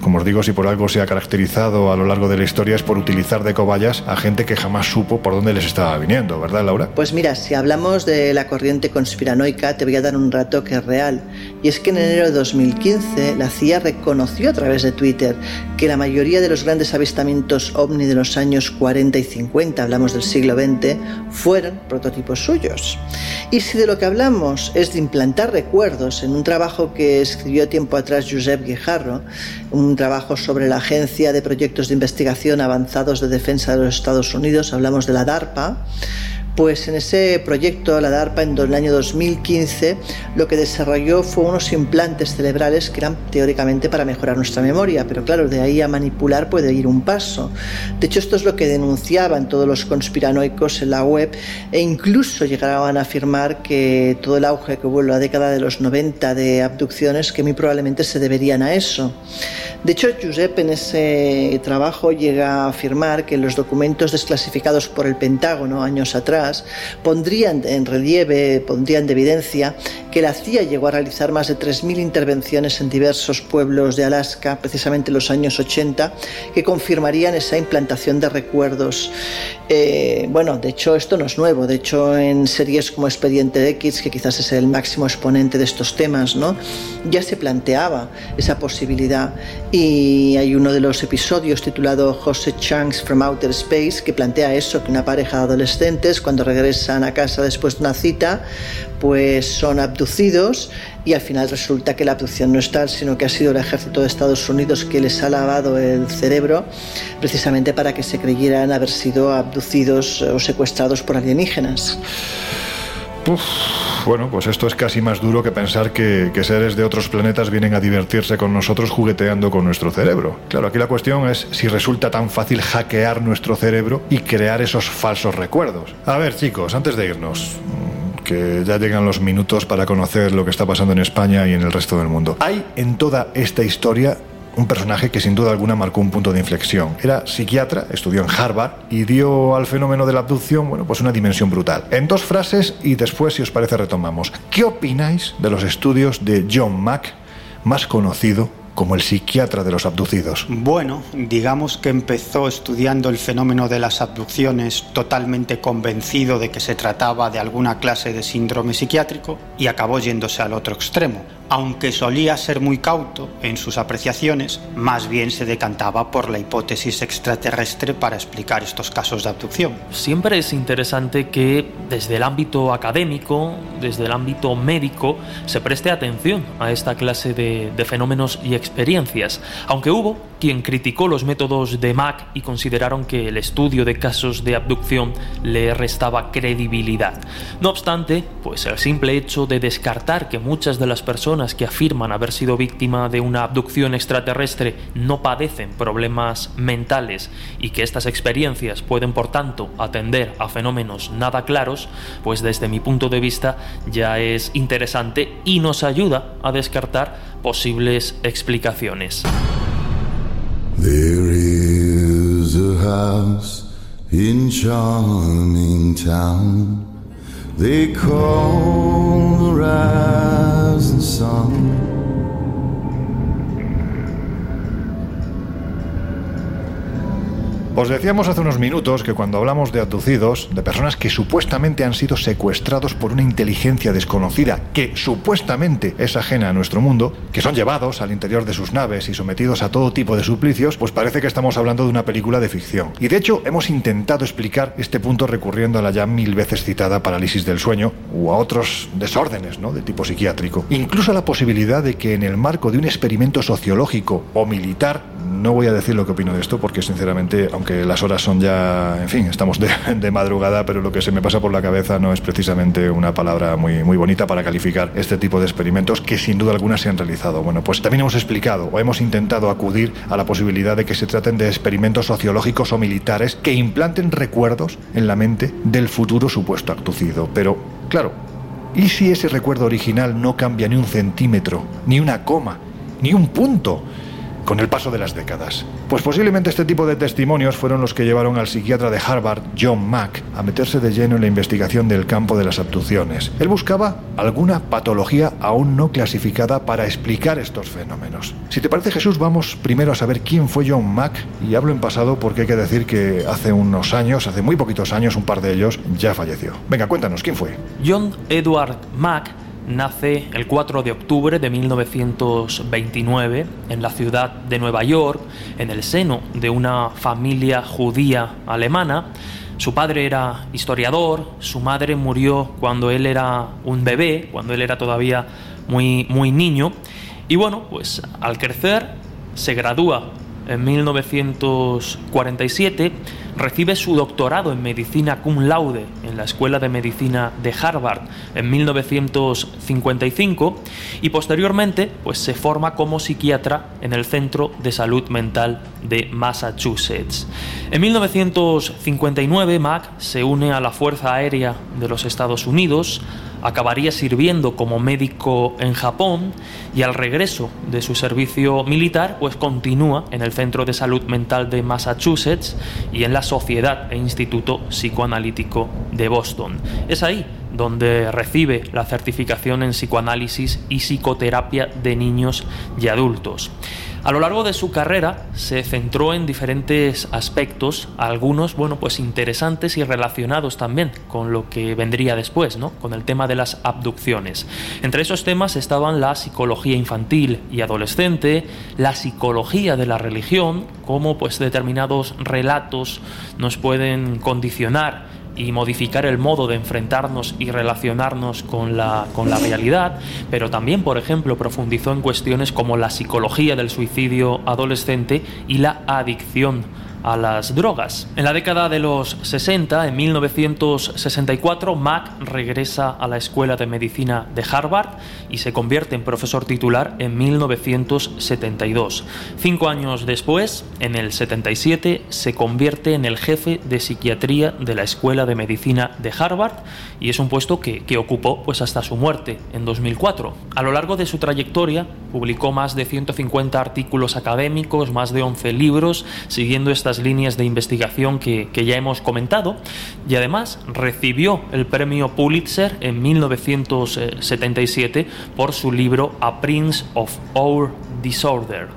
como os digo, si por algo se ha caracterizado a lo largo de la historia es por utilizar de cobayas a gente que jamás supo por dónde les estaba viniendo, ¿verdad, Laura? Pues mira, si hablamos de la corriente conspiranoica, te voy a dar un rato que es real. Y es que en enero de 2015 la CIA reconoció a través de Twitter que la mayoría de los grandes avistamientos ovni de los años 40 y 50, hablamos del siglo XX, fueron prototipos suyos. Y si de lo que hablamos es de implantar recuerdos en un trabajo que escribió tiempo atrás Josep Guijarro, un trabajo sobre la Agencia de Proyectos de Investigación Avanzados de Defensa de los Estados Unidos, hablamos de la DARPA, pues en ese proyecto, la DARPA, en el año 2015, lo que desarrolló fue unos implantes cerebrales que eran teóricamente para mejorar nuestra memoria, pero claro, de ahí a manipular puede ir un paso. De hecho, esto es lo que denunciaban todos los conspiranoicos en la web e incluso llegaban a afirmar que todo el auge que hubo en la década de los 90 de abducciones, que muy probablemente se deberían a eso. De hecho, Josep en ese trabajo llega a afirmar que los documentos desclasificados por el Pentágono años atrás pondrían en relieve, pondrían de evidencia que la CIA llegó a realizar más de 3.000 intervenciones en diversos pueblos de Alaska, precisamente en los años 80, que confirmarían esa implantación de recuerdos. Eh, bueno, de hecho esto no es nuevo, de hecho en series como Expediente X, que quizás es el máximo exponente de estos temas, ¿no? ya se planteaba esa posibilidad y hay uno de los episodios titulado Jose Chunks from Outer Space que plantea eso, que una pareja de adolescentes cuando regresan a casa después de una cita, pues son abducidos y al final resulta que la abducción no es tal, sino que ha sido el ejército de Estados Unidos que les ha lavado el cerebro precisamente para que se creyeran haber sido abducidos o secuestrados por alienígenas. Bueno, pues esto es casi más duro que pensar que, que, seres de otros planetas vienen a divertirse con nosotros jugueteando con nuestro cerebro. Claro, aquí la cuestión es si resulta tan fácil hackear nuestro cerebro y crear esos falsos recuerdos. A ver, chicos, antes de irnos, que ya llegan los minutos para conocer lo que está pasando en España y en el resto del mundo. Hay en toda esta historia un personaje que sin duda alguna marcó un punto de inflexión. Era psiquiatra, estudió en Harvard y dio al fenómeno de la abducción, bueno, pues una dimensión brutal. En dos frases y después, si os parece, retomamos. ¿Qué opináis de los estudios de John Mack, más conocido como el psiquiatra de los abducidos? Bueno, digamos que empezó estudiando el fenómeno de las abducciones totalmente convencido de que se trataba de alguna clase de síndrome psiquiátrico y acabó yéndose al otro extremo. Aunque solía ser muy cauto en sus apreciaciones, más bien se decantaba por la hipótesis extraterrestre para explicar estos casos de abducción. Siempre es interesante que desde el ámbito académico, desde el ámbito médico, se preste atención a esta clase de, fenómenos y experiencias, aunque hubo quien criticó los métodos de Mac y consideraron que el estudio de casos de abducción le restaba credibilidad. No obstante, pues el simple hecho de descartar que muchas de las personas que afirman haber sido víctima de una abducción extraterrestre no padecen problemas mentales y que estas experiencias pueden por tanto atender a fenómenos nada claros, pues desde mi punto de vista ya es interesante y nos ayuda a descartar posibles explicaciones. There is a house in charming town. They call the rising Os decíamos hace unos minutos que cuando hablamos de abducidos, de personas que supuestamente han sido secuestrados por una inteligencia desconocida, que supuestamente es ajena a nuestro mundo, que son llevados al interior de sus naves y sometidos a todo tipo de suplicios, pues parece que estamos hablando de una película de ficción. Y de hecho hemos intentado explicar este punto recurriendo a la ya mil veces citada parálisis del sueño o a otros desórdenes ¿no? de tipo psiquiátrico. Incluso la posibilidad de que en el marco de un experimento sociológico o militar, no voy a decir lo que opino de esto porque sinceramente, aunque las horas son ya, en fin, estamos de, madrugada, pero lo que se me pasa por la cabeza no es precisamente una palabra muy, muy bonita para calificar este tipo de experimentos que sin duda alguna se han realizado. Bueno, pues también hemos explicado o hemos intentado acudir a la posibilidad de que se traten de experimentos sociológicos o militares que implanten recuerdos en la mente del futuro supuesto abducido. Pero, claro, ¿y si ese recuerdo original no cambia ni un centímetro, ni una coma, ni un punto? Con el paso de las décadas. Pues posiblemente este tipo de testimonios fueron los que llevaron al psiquiatra de Harvard, John Mack, a meterse de lleno en la investigación del campo de las abducciones. Él buscaba alguna patología aún no clasificada para explicar estos fenómenos. Si te parece Jesús, vamos primero a saber quién fue John Mack, y hablo en pasado porque hay que decir que hace unos años, hace muy poquitos años, un par de ellos, ya falleció. Venga, cuéntanos, ¿quién fue? John Edward Mack nace el 4 de octubre de 1929 en la ciudad de Nueva York, en el seno de una familia judía alemana. Su padre era historiador, su madre murió cuando él era un bebé, cuando él era todavía muy, muy niño. Y bueno, pues al crecer se gradúa en 1947 recibe su doctorado en medicina cum laude en la Escuela de Medicina de Harvard en 1955 y posteriormente pues se forma como psiquiatra en el Centro de Salud Mental de Massachusetts. En 1959 Mac se une a la Fuerza Aérea de los Estados Unidos, acabaría sirviendo como médico en Japón y al regreso de su servicio militar pues continúa en el Centro de Salud Mental de Massachusetts y en la Sociedad e Instituto Psicoanalítico de Boston. Es ahí donde recibe la certificación en psicoanálisis y psicoterapia de niños y adultos. A lo largo de su carrera se centró en diferentes aspectos, algunos, bueno, pues interesantes y relacionados también con lo que vendría después, ¿no? Con el tema de las abducciones. Entre esos temas estaban la psicología infantil y adolescente, la psicología de la religión, cómo pues determinados relatos nos pueden condicionar y modificar el modo de enfrentarnos y relacionarnos con la, con la realidad, pero también, por ejemplo, profundizó en cuestiones como la psicología del suicidio adolescente y la adicción a las drogas. En la década de los 60, en 1964, Mack regresa a la Escuela de Medicina de Harvard y se convierte en profesor titular en 1972. Cinco años después, en el 77, se convierte en el jefe de psiquiatría de la Escuela de Medicina de Harvard y es un puesto que, que ocupó pues hasta su muerte en 2004. A lo largo de su trayectoria publicó más de 150 artículos académicos, más de 11 libros, siguiendo esta líneas de investigación que, que, ya hemos comentado. Y además recibió el premio Pulitzer en 1977 por su libro A Prince of Our Disorder,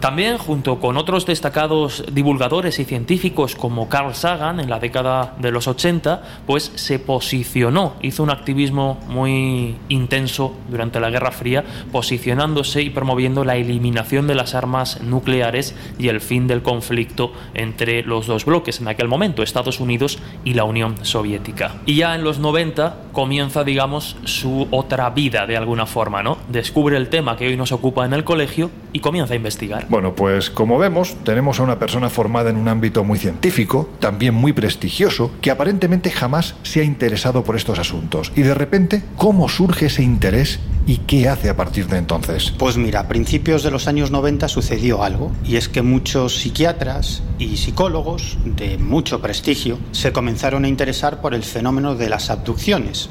También, junto con otros destacados divulgadores y científicos como Carl Sagan en la década de los 80, pues se posicionó, hizo un activismo muy intenso durante la Guerra Fría, posicionándose y promoviendo la eliminación de las armas nucleares y el fin del conflicto entre los dos bloques en aquel momento, Estados Unidos y la Unión Soviética. Y ya en los 90 comienza, digamos, su otra vida de alguna forma, ¿no? Descubre el tema que hoy nos ocupa en el colegio y comienza a investigar. Bueno, pues como vemos, tenemos a una persona formada en un ámbito muy científico, también muy prestigioso, que aparentemente jamás se ha interesado por estos asuntos. Y de repente, ¿cómo surge ese interés y qué hace a partir de entonces? Pues mira, a principios de los años 90 sucedió algo, y es que muchos psiquiatras y psicólogos de mucho prestigio se comenzaron a interesar por el fenómeno de las abducciones.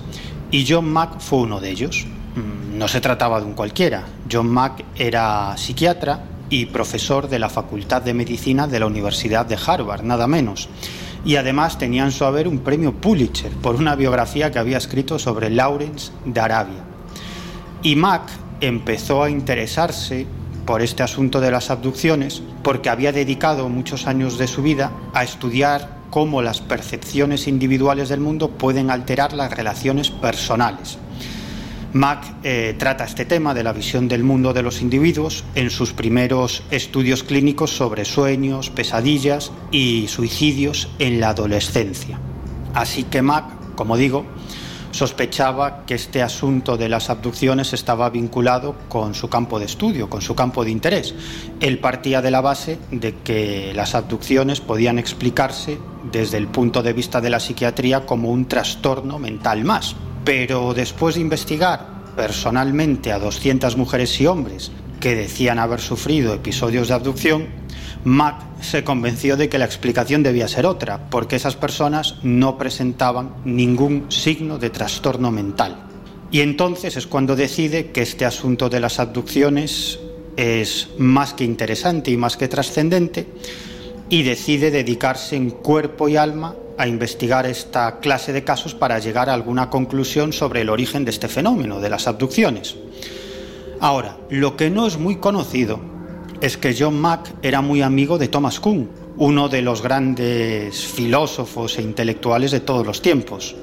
Y John Mack fue uno de ellos. Mm, No se trataba de un cualquiera. John Mack era psiquiatra y profesor de la Facultad de Medicina de la Universidad de Harvard, nada menos. Y además tenía en su haber un premio Pulitzer por una biografía que había escrito sobre Lawrence de Arabia. Y Mack empezó a interesarse por este asunto de las abducciones porque había dedicado muchos años de su vida a estudiar cómo las percepciones individuales del mundo pueden alterar las relaciones personales. Mack eh, trata este tema de la visión del mundo de los individuos en sus primeros estudios clínicos sobre sueños, pesadillas y suicidios en la adolescencia. Así que Mack, como digo, sospechaba que este asunto de las abducciones estaba vinculado con su campo de estudio, con su campo de interés. Él partía de la base de que las abducciones podían explicarse desde el punto de vista de la psiquiatría como un trastorno mental más. Pero después de investigar personalmente a 200 mujeres y hombres que decían haber sufrido episodios de abducción, Mack se convenció de que la explicación debía ser otra, porque esas personas no presentaban ningún signo de trastorno mental. Y entonces es cuando decide que este asunto de las abducciones es más que interesante y más que trascendente y decide dedicarse en cuerpo y alma a investigar esta clase de casos para llegar a alguna conclusión sobre el origen de este fenómeno, de las abducciones. Ahora, lo que no es muy conocido es que John Mack era muy amigo de Thomas Kuhn, uno de los grandes filósofos e intelectuales de todos los tiempos.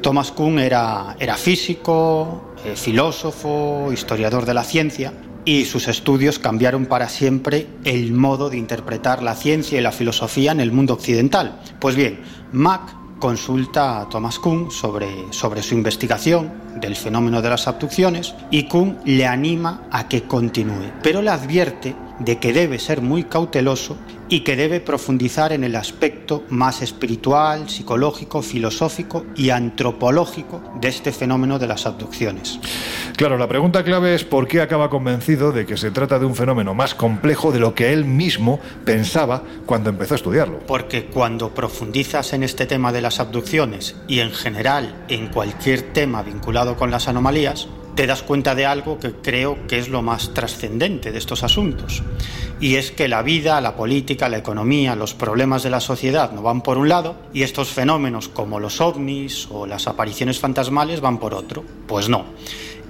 Thomas Kuhn era, era físico, eh, filósofo, historiador de la ciencia, y sus estudios cambiaron para siempre el modo de interpretar la ciencia y la filosofía en el mundo occidental. Pues bien, Mack consulta a Thomas Kuhn sobre, sobre su investigación del fenómeno de las abducciones y Kuhn le anima a que continúe, pero le advierte de que debe ser muy cauteloso y que debe profundizar en el aspecto más espiritual, psicológico, filosófico y antropológico de este fenómeno de las abducciones. Claro, la pregunta clave es por qué acaba convencido de que se trata de un fenómeno más complejo de lo que él mismo pensaba cuando empezó a estudiarlo. Porque cuando profundizas en este tema de las abducciones y en general en cualquier tema vinculado con las anomalías, te das cuenta de algo que creo que es lo más trascendente de estos asuntos. Y es que la vida, la política, la economía, los problemas de la sociedad no van por un lado y estos fenómenos como los ovnis o las apariciones fantasmales van por otro. Pues no.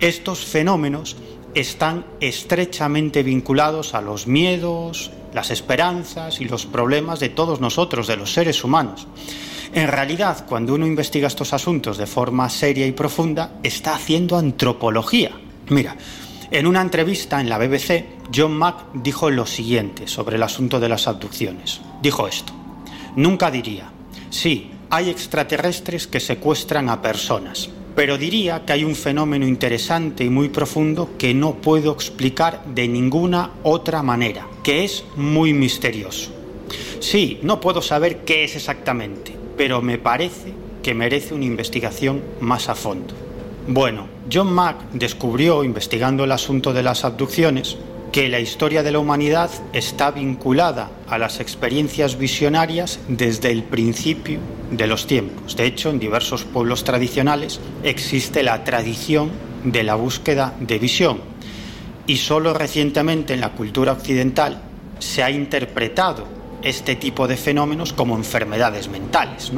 Estos fenómenos están estrechamente vinculados a los miedos, las esperanzas y los problemas de todos nosotros, de los seres humanos. En realidad, cuando uno investiga estos asuntos de forma seria y profunda, está haciendo antropología. Mira, en una entrevista en la BBC, John Mack dijo lo siguiente sobre el asunto de las abducciones. Dijo esto, nunca diría, sí, hay extraterrestres que secuestran a personas, pero diría que hay un fenómeno interesante y muy profundo que no puedo explicar de ninguna otra manera, que es muy misterioso. Sí, no puedo saber qué es exactamente, pero me parece que merece una investigación más a fondo. Bueno, John Mack descubrió, investigando el asunto de las abducciones, que la historia de la humanidad está vinculada a las experiencias visionarias desde el principio de los tiempos. De hecho, en diversos pueblos tradicionales existe la tradición de la búsqueda de visión. Y solo recientemente en la cultura occidental se ha interpretado este tipo de fenómenos como enfermedades mentales.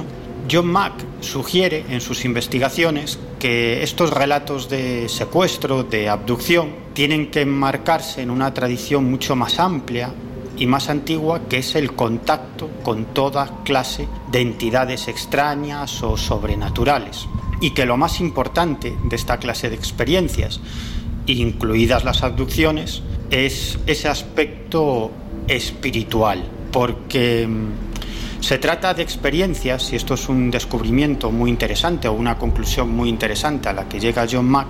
John Mack sugiere en sus investigaciones que estos relatos de secuestro, de abducción, tienen que enmarcarse en una tradición mucho más amplia y más antigua que es el contacto con toda clase de entidades extrañas o sobrenaturales. Y que lo más importante de esta clase de experiencias, incluidas las abducciones, es ese aspecto espiritual, porque mm, se trata de experiencias, y esto es un descubrimiento muy interesante o una conclusión muy interesante a la que llega John Mack,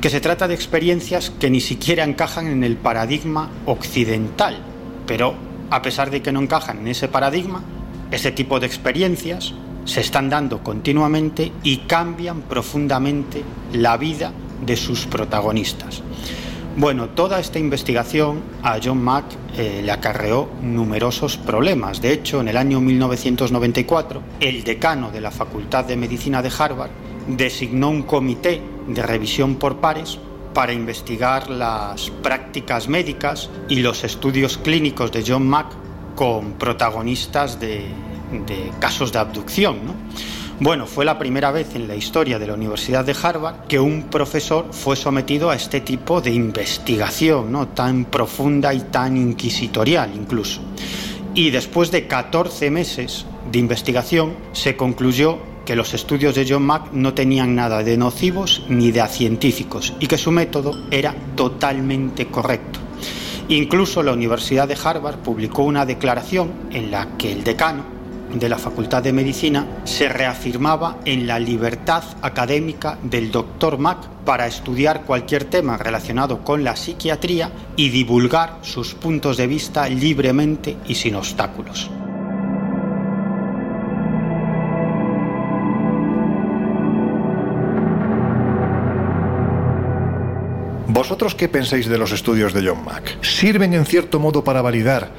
que se trata de experiencias que ni siquiera encajan en el paradigma occidental, pero a pesar de que no encajan en ese paradigma, ese tipo de experiencias se están dando continuamente y cambian profundamente la vida de sus protagonistas. Bueno, toda esta investigación a John Mack eh, le acarreó numerosos problemas. De hecho, en el año 1994, el decano de la Facultad de Medicina de Harvard designó un comité de revisión por pares para investigar las prácticas médicas y los estudios clínicos de John Mack con protagonistas de, de casos de abducción. ¿no? Bueno, fue la primera vez en la historia de la Universidad de Harvard que un profesor fue sometido a este tipo de investigación, ¿no? tan profunda y tan inquisitorial incluso. Y después de 14 meses de investigación se concluyó que los estudios de John Mack no tenían nada de nocivos ni de científicos y que su método era totalmente correcto. Incluso la Universidad de Harvard publicó una declaración en la que el decano de la Facultad de Medicina se reafirmaba en la libertad académica del doctor Mack para estudiar cualquier tema relacionado con la psiquiatría y divulgar sus puntos de vista libremente y sin obstáculos. ¿Vosotros qué pensáis de los estudios de John Mack? ¿Sirven en cierto modo para validar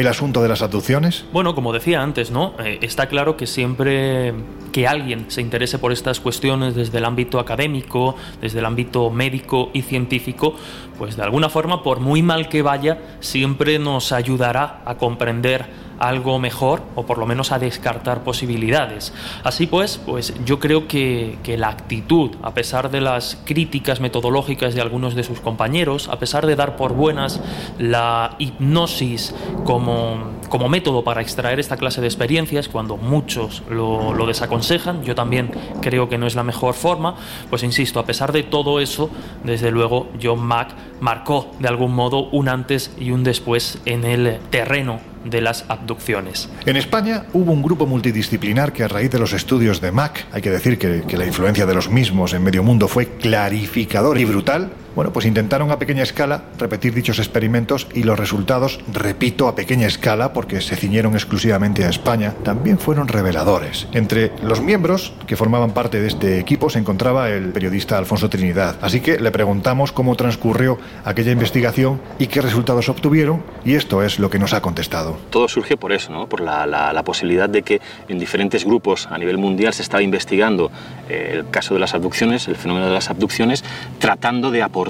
el asunto de las abducciones? Bueno, como decía antes, ¿no? Eh, está claro que siempre que alguien se interese por estas cuestiones desde el ámbito académico, desde el ámbito médico y científico, pues de alguna forma, por muy mal que vaya, siempre nos ayudará a comprender algo mejor o por lo menos a descartar posibilidades. Así pues, pues yo creo que, que, la actitud, a pesar de las críticas metodológicas de algunos de sus compañeros, a pesar de dar por buenas la hipnosis como, como método para extraer esta clase de experiencias, cuando muchos lo, lo desaconsejan, yo también creo que no es la mejor forma, pues insisto, a pesar de todo eso, desde luego John Mack marcó de algún modo un antes y un después en el terreno de las abducciones. En España hubo un grupo multidisciplinar que a raíz de los estudios de Mac, hay que decir que, que, la influencia de los mismos en medio mundo fue clarificador y brutal, bueno, pues intentaron a pequeña escala repetir dichos experimentos y los resultados, repito, a pequeña escala, porque se ciñeron exclusivamente a España, también fueron reveladores. Entre los miembros que formaban parte de este equipo se encontraba el periodista Alfonso Trinidad, así que le preguntamos cómo transcurrió aquella investigación y qué resultados obtuvieron, y esto es lo que nos ha contestado. Todo surge por eso, ¿no? por la, posibilidad de que en diferentes grupos a nivel mundial se estaba investigando eh, el caso de las abducciones, el fenómeno de las abducciones, tratando de aportar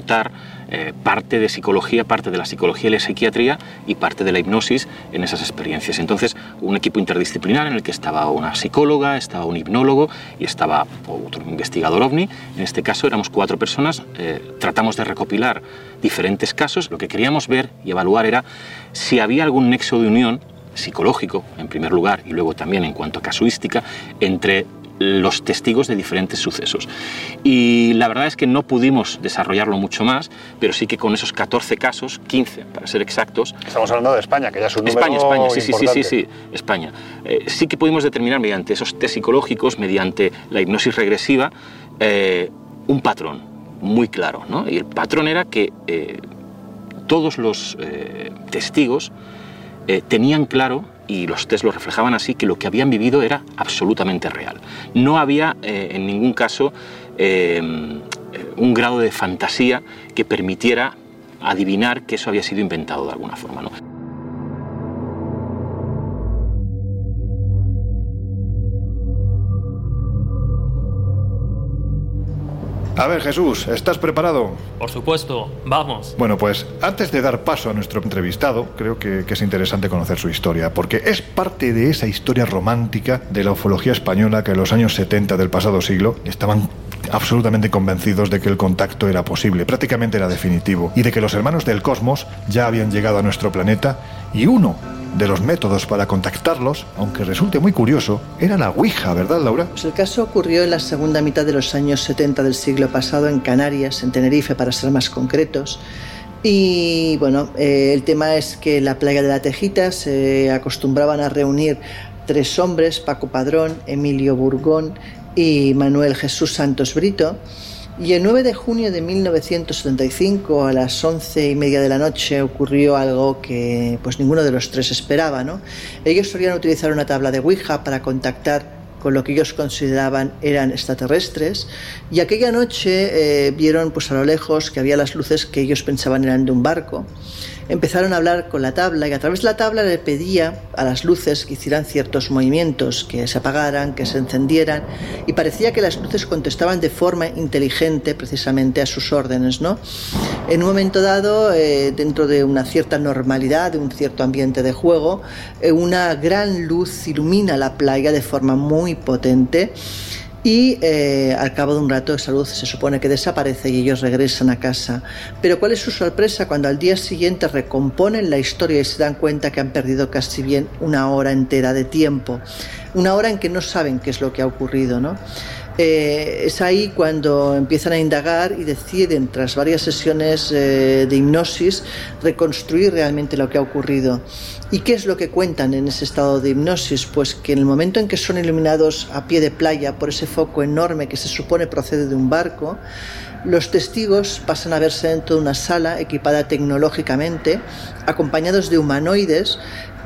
eh, parte de psicología, parte de la psicología y la psiquiatría y parte de la hipnosis en esas experiencias. Entonces, un equipo interdisciplinar en el que estaba una psicóloga, estaba un hipnólogo y estaba otro investigador ovni. En este caso éramos cuatro personas, eh, tratamos de recopilar diferentes casos. Lo que queríamos ver y evaluar era si había algún nexo de unión psicológico, en primer lugar, y luego también en cuanto a casuística, entre los testigos de diferentes sucesos. Y la verdad es que no pudimos desarrollarlo mucho más, pero sí que con esos 14 casos, 15 para ser exactos. Estamos hablando de España, que ya es un España, número España, sí, sí, sí, sí, sí, España. Eh, sí que pudimos determinar mediante esos test psicológicos, mediante la hipnosis regresiva, eh, un patrón muy claro. ¿no? Y el patrón era que eh, todos los testigos tenían claro y los test lo reflejaban así, que lo que habían vivido era absolutamente real. No había eh, en ningún caso eh, un grado de fantasía que permitiera adivinar que eso había sido inventado de alguna forma. ¿no? A ver, Jesús, ¿estás preparado? Por supuesto, vamos. Bueno, pues antes de dar paso a nuestro entrevistado, creo que, que, es interesante conocer su historia, porque es parte de esa historia romántica de la ufología española que en los años 70 del pasado siglo estaban absolutamente convencidos de que el contacto era posible, prácticamente era definitivo, y de que los hermanos del cosmos ya habían llegado a nuestro planeta y uno de los métodos para contactarlos, aunque resulte muy curioso, era la Ouija, ¿verdad, Laura? Pues el caso ocurrió en la segunda mitad de los años 70 del siglo pasado en Canarias, en Tenerife, para ser más concretos. Y bueno, eh, el tema es que en la playa de la Tejita se acostumbraban a reunir tres hombres, Paco Padrón, Emilio Burgón y Manuel Jesús Santos Brito. Y el 9 de junio de 1975, a las once y media de la noche, ocurrió algo que pues ninguno de los tres esperaba. ¿no? Ellos solían utilizar una tabla de Ouija para contactar con lo que ellos consideraban eran extraterrestres y aquella noche eh, vieron pues a lo lejos que había las luces que ellos pensaban eran de un barco empezaron a hablar con la tabla y a través de la tabla le pedía a las luces que hicieran ciertos movimientos, que se apagaran, que se encendieran y parecía que las luces contestaban de forma inteligente precisamente a sus órdenes, ¿no? En un momento dado, eh, dentro de una cierta normalidad, de un cierto ambiente de juego, eh, una gran luz ilumina la playa de forma muy potente y eh, al cabo de un rato esa luz se supone que desaparece y ellos regresan a casa. Pero ¿cuál es su sorpresa cuando al día siguiente recomponen la historia y se dan cuenta que han perdido casi bien una hora entera de tiempo? Una hora en que no saben qué es lo que ha ocurrido. Eh, es ahí cuando empiezan a indagar y deciden, tras varias sesiones eh, de hipnosis, reconstruir realmente lo que ha ocurrido. ¿Y qué es lo que cuentan en ese estado de hipnosis? Pues que en el momento en que son iluminados a pie de playa por ese foco enorme que se supone procede de un barco, los testigos pasan a verse dentro de una sala equipada tecnológicamente, acompañados de humanoides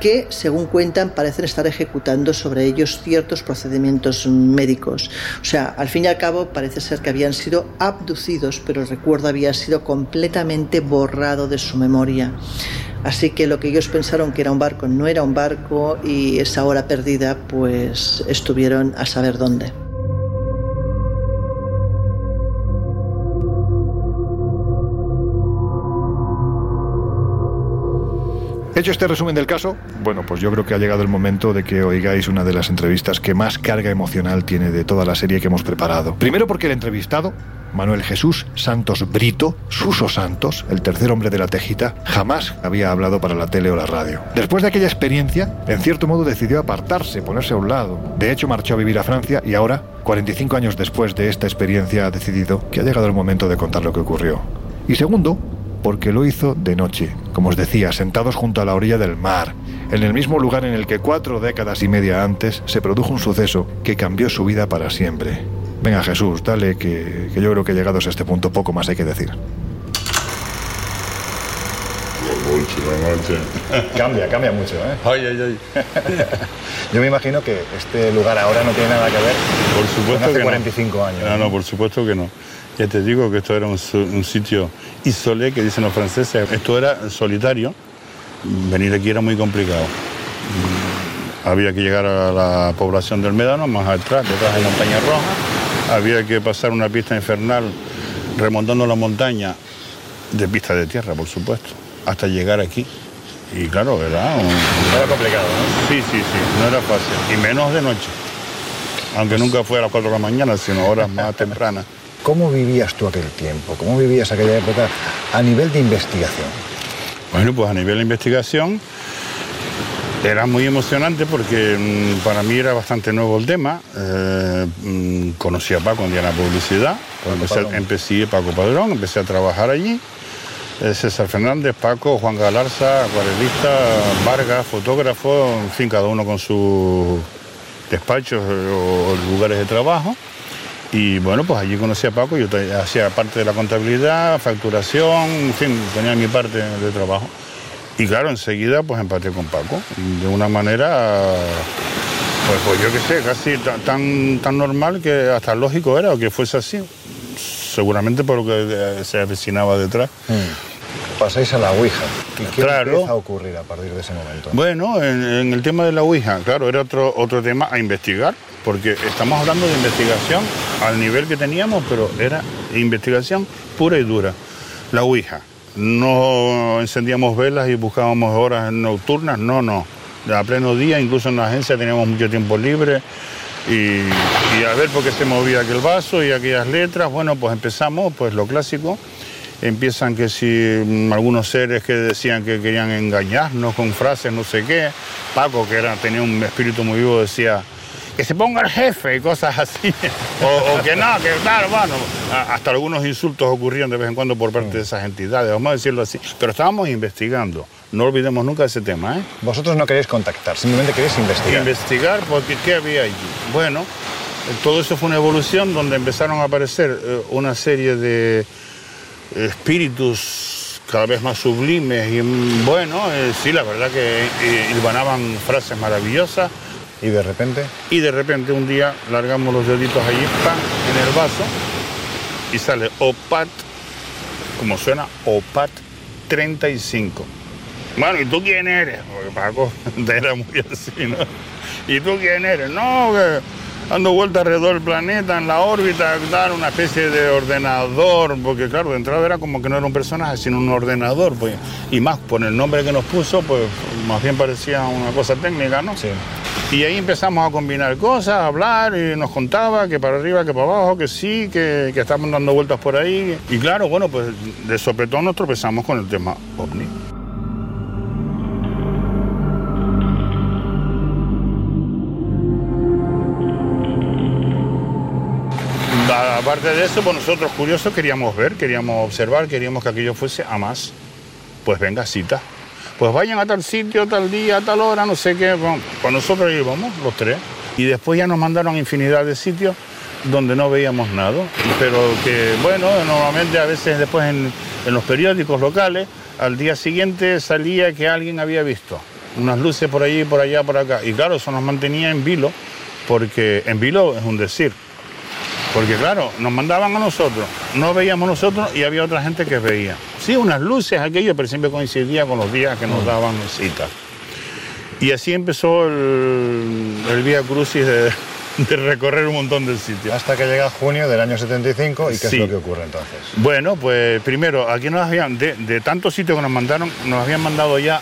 que, según cuentan, parecen estar ejecutando sobre ellos ciertos procedimientos médicos. O sea, al fin y al cabo parece ser que habían sido abducidos, pero el recuerdo había sido completamente borrado de su memoria. Así que lo que ellos pensaron que era un barco no era un barco y esa hora perdida pues estuvieron a saber dónde. Hecho este resumen del caso, bueno, pues yo creo que ha llegado el momento de que oigáis una de las entrevistas que más carga emocional tiene de toda la serie que hemos preparado. Primero porque el entrevistado, Manuel Jesús Santos Brito, Suso Santos, el tercer hombre de la Tejita, jamás había hablado para la tele o la radio. Después de aquella experiencia, en cierto modo decidió apartarse, ponerse a un lado. De hecho, marchó a vivir a Francia y ahora, 45 años después de esta experiencia, ha decidido que ha llegado el momento de contar lo que ocurrió. Y segundo, porque lo hizo de noche, como os decía, sentados junto a la orilla del mar, en el mismo lugar en el que cuatro décadas y media antes se produjo un suceso que cambió su vida para siempre. Venga Jesús, dale que, que yo creo que llegados a este punto poco más hay que decir. (laughs) Cambia, cambia mucho, ¿eh? Ay, ay, ay. (laughs) Yo me imagino que este lugar ahora no tiene nada que ver por supuesto con hace que 45 no. años. No, no, por supuesto que no. Ya te digo que esto era un, un sitio isolé, que dicen los franceses. Esto era solitario. Venir aquí era muy complicado. Mm, Había que llegar a la población del Médano, más atrás, detrás de la montaña roja. Había que pasar una pista infernal remontando la montaña, de pista de tierra, por supuesto, hasta llegar aquí. Y claro, era un... Era complicado, ¿no? Sí, sí, sí, no era fácil. Y menos de noche. Aunque nunca fue a las 4 de la mañana, sino horas más tempranas. ¿Cómo vivías tú aquel tiempo? ¿Cómo vivías aquella época a nivel de investigación? Bueno, pues a nivel de investigación era muy emocionante porque mm, para mí era bastante nuevo el tema. Eh, mm, conocí a Paco un día en la publicidad. Empecé, Padrón. empecé Paco Padrón, empecé a trabajar allí. Eh, César Fernández, Paco, Juan Galarza, acuarelista, Vargas, fotógrafo, en fin, cada uno con sus despachos eh, o lugares de trabajo. Y bueno, pues allí conocí a Paco, yo hacía parte de la contabilidad, facturación, en fin, tenía mi parte de trabajo. Y claro, enseguida pues empaté con Paco, de una manera, pues, pues yo qué sé, casi ta- tan, tan normal que hasta lógico era que fuese así, seguramente por lo que eh, se avecinaba detrás. pasáis a la Ouija. ¿Y qué Claro. empieza a ocurrir a partir de ese momento? Bueno, en, en el tema de la Ouija, claro, era otro, otro tema a investigar, porque estamos hablando de investigación al nivel que teníamos, pero era investigación pura y dura. La Ouija. No encendíamos velas y buscábamos horas nocturnas, no, no. A pleno día, incluso en la agencia teníamos mucho tiempo libre y, y a ver por qué se movía aquel vaso y aquellas letras. Bueno, pues empezamos, pues lo clásico. Empiezan que si mm, algunos seres que decían que querían engañarnos con frases no sé qué. Paco, que era, tenía un espíritu muy vivo, decía que se ponga el jefe y cosas así. o, o que no, que tal, bueno. Hasta algunos insultos ocurrían de vez en cuando por parte de esas entidades, vamos a decirlo así. Pero estábamos investigando. No olvidemos nunca ese tema, ¿eh? Vosotros no queréis contactar, simplemente queréis investigar. Investigar, porque ¿qué había allí? Bueno, eh, todo eso fue una evolución donde empezaron a aparecer eh, una serie de espíritus cada vez más sublimes y mm, bueno, eh, sí, la verdad que eh, frases maravillosas. Y de repente, Y de repente un día largamos los deditos allí, ¡pam!, en el vaso y sale OPAT, como suena, OPAT 35. Bueno, ¿y tú quién eres? Porque Paco (laughs) era muy así, ¿no? ¿Y tú quién eres? No, que dando vueltas alrededor del planeta, en la órbita, dar una especie de ordenador, porque claro, de entrada era como que no era un personaje, sino un ordenador, pues, y más por el nombre que nos puso, pues más bien parecía una cosa técnica, ¿no? Sí. Y ahí empezamos a combinar cosas, a hablar, y nos contaba que para arriba, que para abajo, que sí, que, que estamos dando vueltas por ahí. Y claro, bueno, pues de sopetón nos tropezamos con el tema ovni. Aparte de eso, pues nosotros curiosos queríamos ver, queríamos observar, queríamos que aquello fuese a más. Pues venga, cita. Pues vayan a tal sitio, tal día, tal hora, no sé qué. Bueno, pues nosotros íbamos, los tres. Y después ya nos mandaron infinidad de sitios donde no veíamos nada. Pero que, bueno, normalmente a veces después en, en los periódicos locales, al día siguiente salía que alguien había visto unas luces por allí, por allá, por acá. Y claro, eso nos mantenía en vilo, porque en vilo es un decir. Porque claro, nos mandaban a nosotros, no veíamos nosotros y había otra gente que veía. Sí, unas luces, aquello, pero siempre coincidía con los días que nos daban cita. Y así empezó el, el Vía Crucis de, de recorrer un montón de sitios. hasta que llega junio del año 75, ¿y qué Sí. es lo que ocurre entonces? Bueno, pues primero, aquí nos habían, de, de tantos sitios que nos mandaron, nos habían mandado ya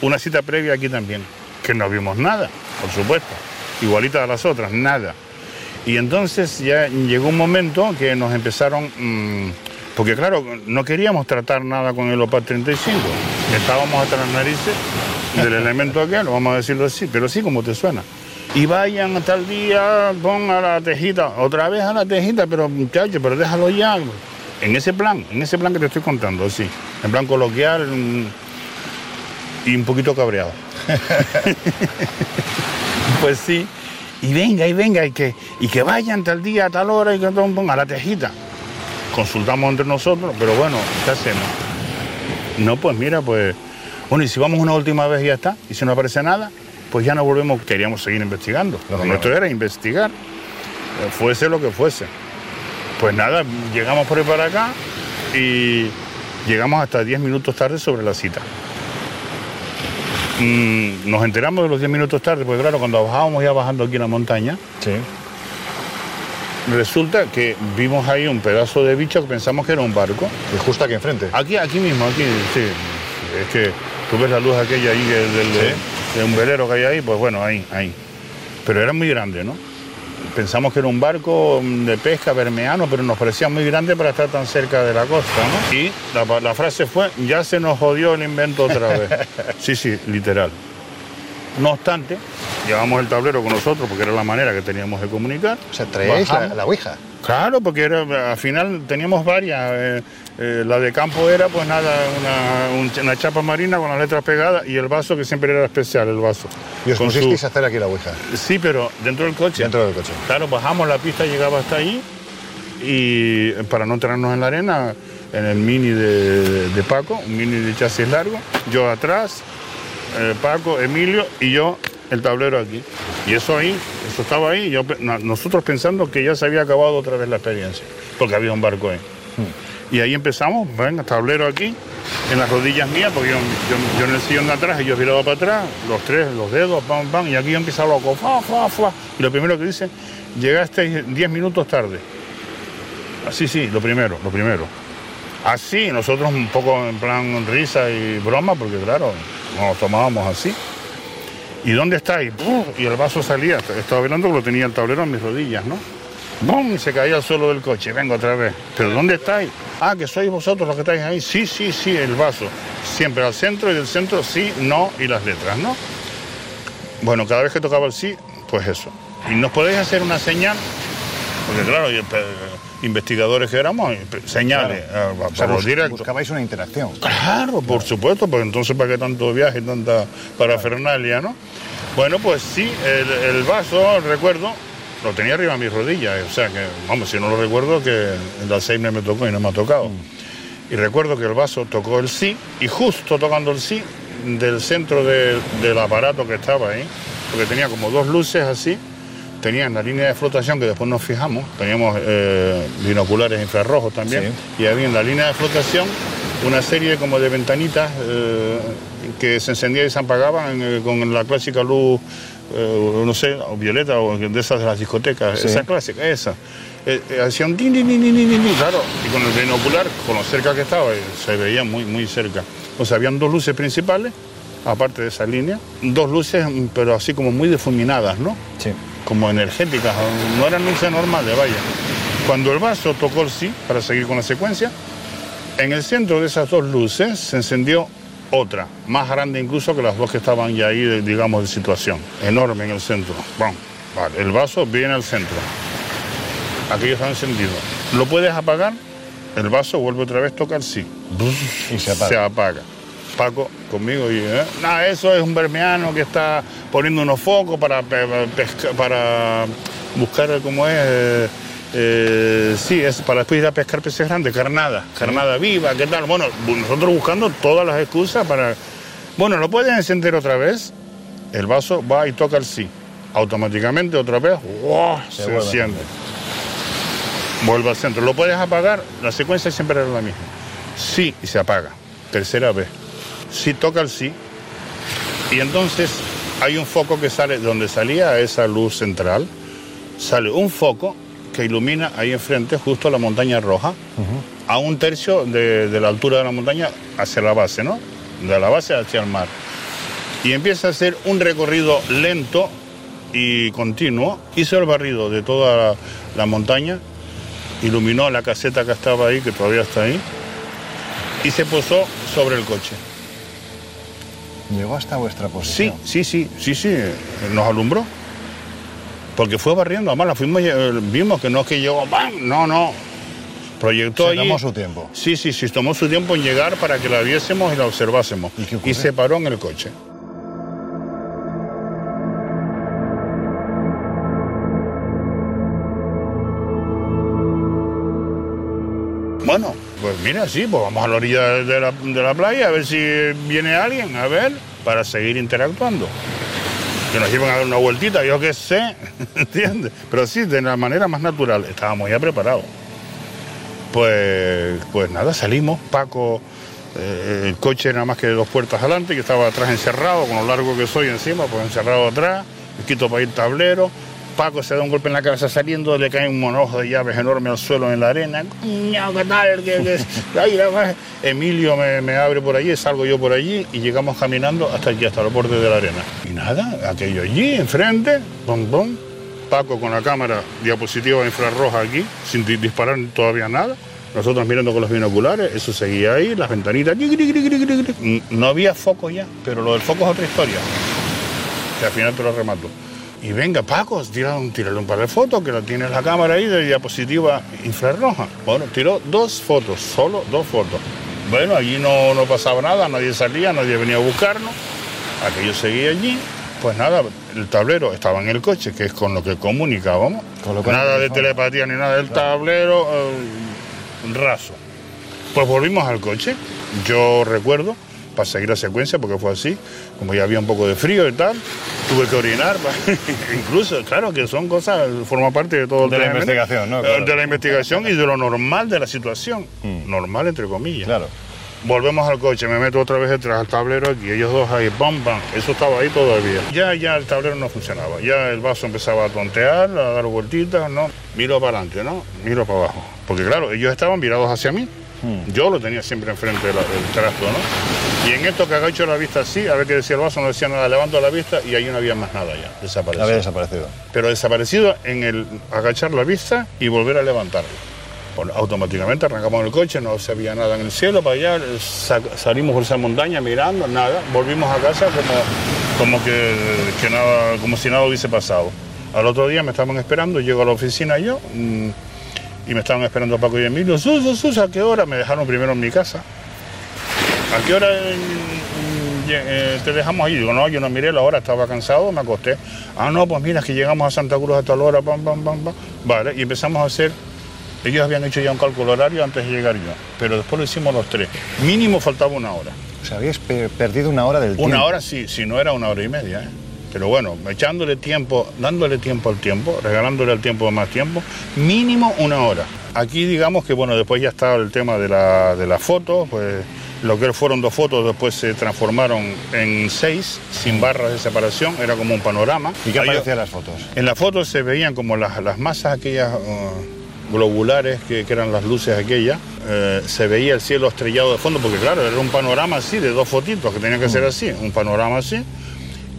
una cita previa aquí también, que no vimos nada, por supuesto, igualita a las otras, nada. Y entonces ya llegó un momento que nos empezaron, mm, porque claro, no queríamos tratar nada con el OPAT 35, estábamos hasta las narices del (laughs) elemento aquel, vamos a decirlo así, pero sí como te suena. Y vayan a tal día, pon a la tejita, otra vez a la tejita, pero muchachos, pero déjalo ya. En ese plan, en ese plan que te estoy contando, sí. En plan coloquial mm, y un poquito cabreado. (laughs) (laughs) pues sí. Y venga, y venga, y que, y que vayan tal día, a tal hora, y que pon, a la tejita. Consultamos entre nosotros, pero bueno, ¿qué hacemos? No, pues mira, pues. Bueno, y si vamos una última vez y ya está, y si no aparece nada, pues ya no volvemos, queríamos seguir investigando. Lo nuestro era investigar, eh, fuese lo que fuese. Pues nada, llegamos por ahí para acá y llegamos hasta 10 minutos tarde sobre la cita. Mm, nos enteramos de los 10 minutos tarde, porque claro, cuando bajábamos ya bajando aquí en la montaña, resulta que vimos ahí un pedazo de bicho que pensamos que era un barco. Y justo aquí enfrente. Aquí, aquí mismo, aquí, sí. Es que tú ves la luz aquella ahí del, de un velero que hay ahí, pues bueno, ahí, ahí. Pero era muy grande, ¿no? Pensamos que era un barco de pesca bermeano, pero nos parecía muy grande para estar tan cerca de la costa, ¿no? Y la, la frase fue, ya se nos jodió el invento otra vez. (laughs) Sí, sí, literal. No obstante, llevamos el tablero con nosotros porque era la manera que teníamos de comunicar. O sea, traíais la, la Ouija. Claro, porque era, al final teníamos varias. eh, eh, la de campo era, pues nada, una, un- una chapa marina con las letras pegadas y el vaso que siempre era especial, el vaso. Y os su- pusisteis a hacer aquí la Ouija. Sí, pero dentro del coche. Dentro del coche. Claro, bajamos la pista, llegaba hasta ahí y eh, para no entrarnos en la arena, en el mini de, de Paco, un mini de chasis largo, yo atrás, eh, Paco, Emilio y yo el tablero aquí. Y eso ahí, eso estaba ahí, yo, nosotros pensando que ya se había acabado otra vez la experiencia, porque había un barco ahí. Y ahí empezamos, venga, tablero aquí, en las rodillas mías, porque yo, yo- yo en el sillón de atrás, ellos viraban para atrás, los tres, los dedos, pam, pam, y aquí yo empiezo loco, fa, fa, fa. Y lo primero que dice, llegaste 10 minutos tarde. Así, sí, lo primero, lo primero. Así, nosotros un poco en plan risa y broma, porque claro, nos tomábamos así. ¿Y dónde está? Y, el vaso salía, estaba hablando que lo tenía el tablero en mis rodillas, ¿no? ¡Bum! Y se caía al suelo del coche, vengo otra vez. ¿Pero dónde estáis? Ah, que sois vosotros los que estáis ahí. Sí, sí, sí, el vaso. Siempre al centro y del centro sí, no y las letras, ¿no? Bueno, cada vez que tocaba el sí, pues eso. ¿Y nos podéis hacer una señal? Porque claro, yo, pe- investigadores que éramos, señales, Claro. O sea, por bus- directo. buscabais una interacción. Claro, por supuesto, pues entonces para qué tanto viaje y tanta parafernalia, ¿no? Bueno, pues sí, el, el vaso, recuerdo, lo tenía arriba de mis rodillas, o sea que, vamos, si no lo recuerdo, que el Alzheimer me tocó y no me ha tocado. Y recuerdo que el vaso tocó el sí, y justo tocando el sí, del centro de- del aparato que estaba ahí, porque tenía como dos luces así, tenía en la línea de flotación, que después nos fijamos, teníamos eh, binoculares infrarrojos también, y había en la línea de flotación una serie como de ventanitas eh, que se encendían y se apagaban eh, con la clásica luz, no sé, o violeta o de esas de las discotecas, Sí. esa clásica, esa. Hacía un tin, tin, tin, tin, tin, tin, claro, y con el binocular, con lo cerca que estaba, se veía muy, muy cerca. O sea, habían dos luces principales, aparte de esa línea, dos luces, mm, pero así como muy difuminadas, ¿no? Sí. Como energéticas, no eran luces normales, vaya. Cuando el vaso tocó el sí, para seguir con la secuencia, en el centro de esas dos luces se encendió otra, más grande incluso que las dos que estaban ya ahí, de- digamos, de situación. Enorme en el centro. Bueno, vale, el vaso viene al centro. Aquello está encendido. ¿Lo puedes apagar? El vaso vuelve otra vez, toca el sí. Y se apaga. Se apaga. Paco conmigo y ¿eh? nada, eso es un bermeano que está poniendo unos focos para pe- pesca- para buscar cómo es eh, eh, sí, es para después ir a pescar peces grandes, carnada, carnada viva, ¿qué tal? Bueno, bu- nosotros buscando todas las excusas para bueno, lo puedes encender otra vez. El vaso va y toca el sí. Automáticamente otra vez, ¡guau! se, enciende. Vuelve al centro. ¿Lo puedes apagar? La secuencia siempre era la misma. Sí y se apaga. Tercera vez. Sí toca el sí. Y entonces hay un foco que sale donde salía esa luz central. Sale un foco que ilumina ahí enfrente, justo la montaña roja, a un tercio de, de la altura de la montaña hacia la base, ¿no? De la base hacia el mar. Y empieza a hacer un recorrido lento y continuo. Hizo el barrido de toda la, la montaña, iluminó la caseta que estaba ahí, que todavía está ahí, y se posó sobre el coche. Llegó hasta vuestra Sí, posición. sí, sí, sí, sí, nos alumbró. Porque fue barriendo, además la fuimos, eh, vimos que no es que llegó, ¡bam! no, no. Proyectó Se allí. tomó su tiempo. Sí, sí, sí, tomó su tiempo en llegar para que la viésemos y la observásemos. ¿Y, se paró en el coche. Mira, sí, pues vamos a la orilla de la, de la playa a ver si viene alguien, a ver, para seguir interactuando. Que nos lleven a dar una vueltita, yo qué sé, (laughs) ¿entiendes? Pero sí, de la manera más natural, estábamos ya preparados. Pues, pues nada, salimos, Paco, eh, el coche nada más que dos puertas adelante, que estaba atrás encerrado, con lo largo que soy encima, pues encerrado atrás, me quito para ir tablero, Paco se da un golpe en la cabeza saliendo, le cae un monojo de llaves enorme al suelo en la arena, coño, ¿qué tal? ¿Qué- qué- Ay, la madre. Emilio me, me abre por allí, salgo yo por allí y llegamos caminando hasta aquí, hasta el borde de la arena. Y nada, aquello allí, enfrente, pum, pum, Paco con la cámara diapositiva infrarroja aquí, sin di- disparar todavía nada. Nosotros mirando con los binoculares, eso seguía ahí, las ventanitas. No había foco ya, pero lo del foco es otra historia. Que al final te lo remato. Y venga, Paco, tira un, tírale un par de fotos, que la tiene la cámara ahí de diapositiva infrarroja. Bueno, tiró dos fotos, solo dos fotos. Bueno, allí no, no pasaba nada, nadie salía, nadie venía a buscarnos. Aquello seguía allí. Pues nada, el tablero estaba en el coche, que es con lo que comunicábamos. nada de telepatía ni nada del tablero, eh, raso. Pues volvimos al coche. Yo recuerdo, para seguir la secuencia, porque fue así, como ya había un poco de frío y tal, tuve que orinar. (laughs) Incluso, claro, que son cosas, forma parte de todo el De la investigación, ¿no? Eh, Claro. De la investigación y de lo normal de la situación. Normal, entre comillas. Claro. Volvemos al coche, me meto otra vez detrás del tablero aquí, ellos dos ahí, bam, bam, eso estaba ahí todavía. Ya, ya el tablero no funcionaba, ya el vaso empezaba a tontear, a dar vueltitas, ¿no? Miro para adelante, ¿no? Miro para abajo. Porque claro, ellos estaban mirados hacia mí, yo lo tenía siempre enfrente del, trasto, ¿no? Y en esto que agacho la vista así, a ver qué decía el vaso, no decía nada, levanto la vista y ahí no había más nada ya, desaparecido. Había desaparecido. Pero desaparecido en el agachar la vista y volver a levantarla. Bueno, automáticamente arrancamos el coche, no se veía nada en el cielo, para allá, sa- salimos por esa montaña mirando, nada, volvimos a casa como, como que, que nada, como si nada hubiese pasado. Al otro día me estaban esperando, llego a la oficina yo mm, y me estaban esperando Paco y Emilio. Sus, sus, ¿a qué hora? Me dejaron primero en mi casa. ¿A qué hora mm, lle- eh, te dejamos ahí? Digo, no, yo no miré la hora, estaba cansado, me acosté. Ah, no, pues mira, es que llegamos a Santa Cruz a tal hora, pam, pam, pam, pam. Vale, y empezamos a hacer. Ellos habían hecho ya un cálculo horario antes de llegar yo, pero después lo hicimos los tres. Mínimo faltaba una hora. O sea, habíais pe- perdido una hora del tiempo. Una hora sí, si no era una hora y media. ¿eh? Pero bueno, echándole tiempo, dándole tiempo al tiempo, regalándole al tiempo más tiempo, mínimo una hora. Aquí digamos que bueno, después ya estaba el tema de la, de la foto, pues lo que fueron dos fotos después se transformaron en seis, sin barras de separación, era como un panorama. ¿Y qué Ahí- aparecían las fotos? en la foto se veían como las, las masas aquellas uh, globulares que, que eran las luces aquellas. eh, se veía el cielo estrellado de fondo, porque claro, era un panorama así, de dos fotitos, que tenía que ser así, un panorama así.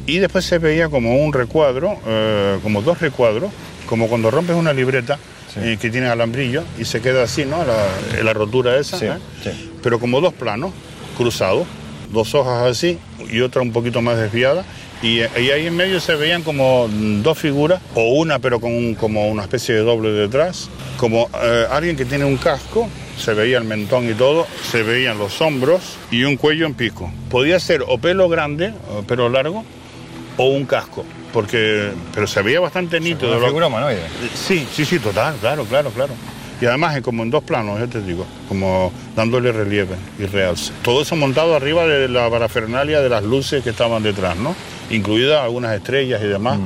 Y después se veía como un recuadro, eh, como dos recuadros, como cuando rompes una libreta eh, que tiene alambrillo y se queda así, ¿no? La, la rotura esa. Sí, ¿eh? sí. Pero como dos planos cruzados, dos hojas así y otra un poquito más desviada. Y, y ahí en medio se veían como dos figuras, o una pero con un- como una especie de doble detrás, como eh, alguien que tiene un casco, se veía el mentón y todo, se veían los hombros y un cuello en pico. Podía ser o pelo grande, o pelo largo, o un casco, porque pero se veía bastante nítido. una figura humanoide. Sí, sí, sí, total, claro, claro, claro. Y además es como en dos planos, ya te digo, como dándole relieve y realce. Todo eso montado arriba de la parafernalia de las luces que estaban detrás, ¿no? Incluidas algunas estrellas y demás.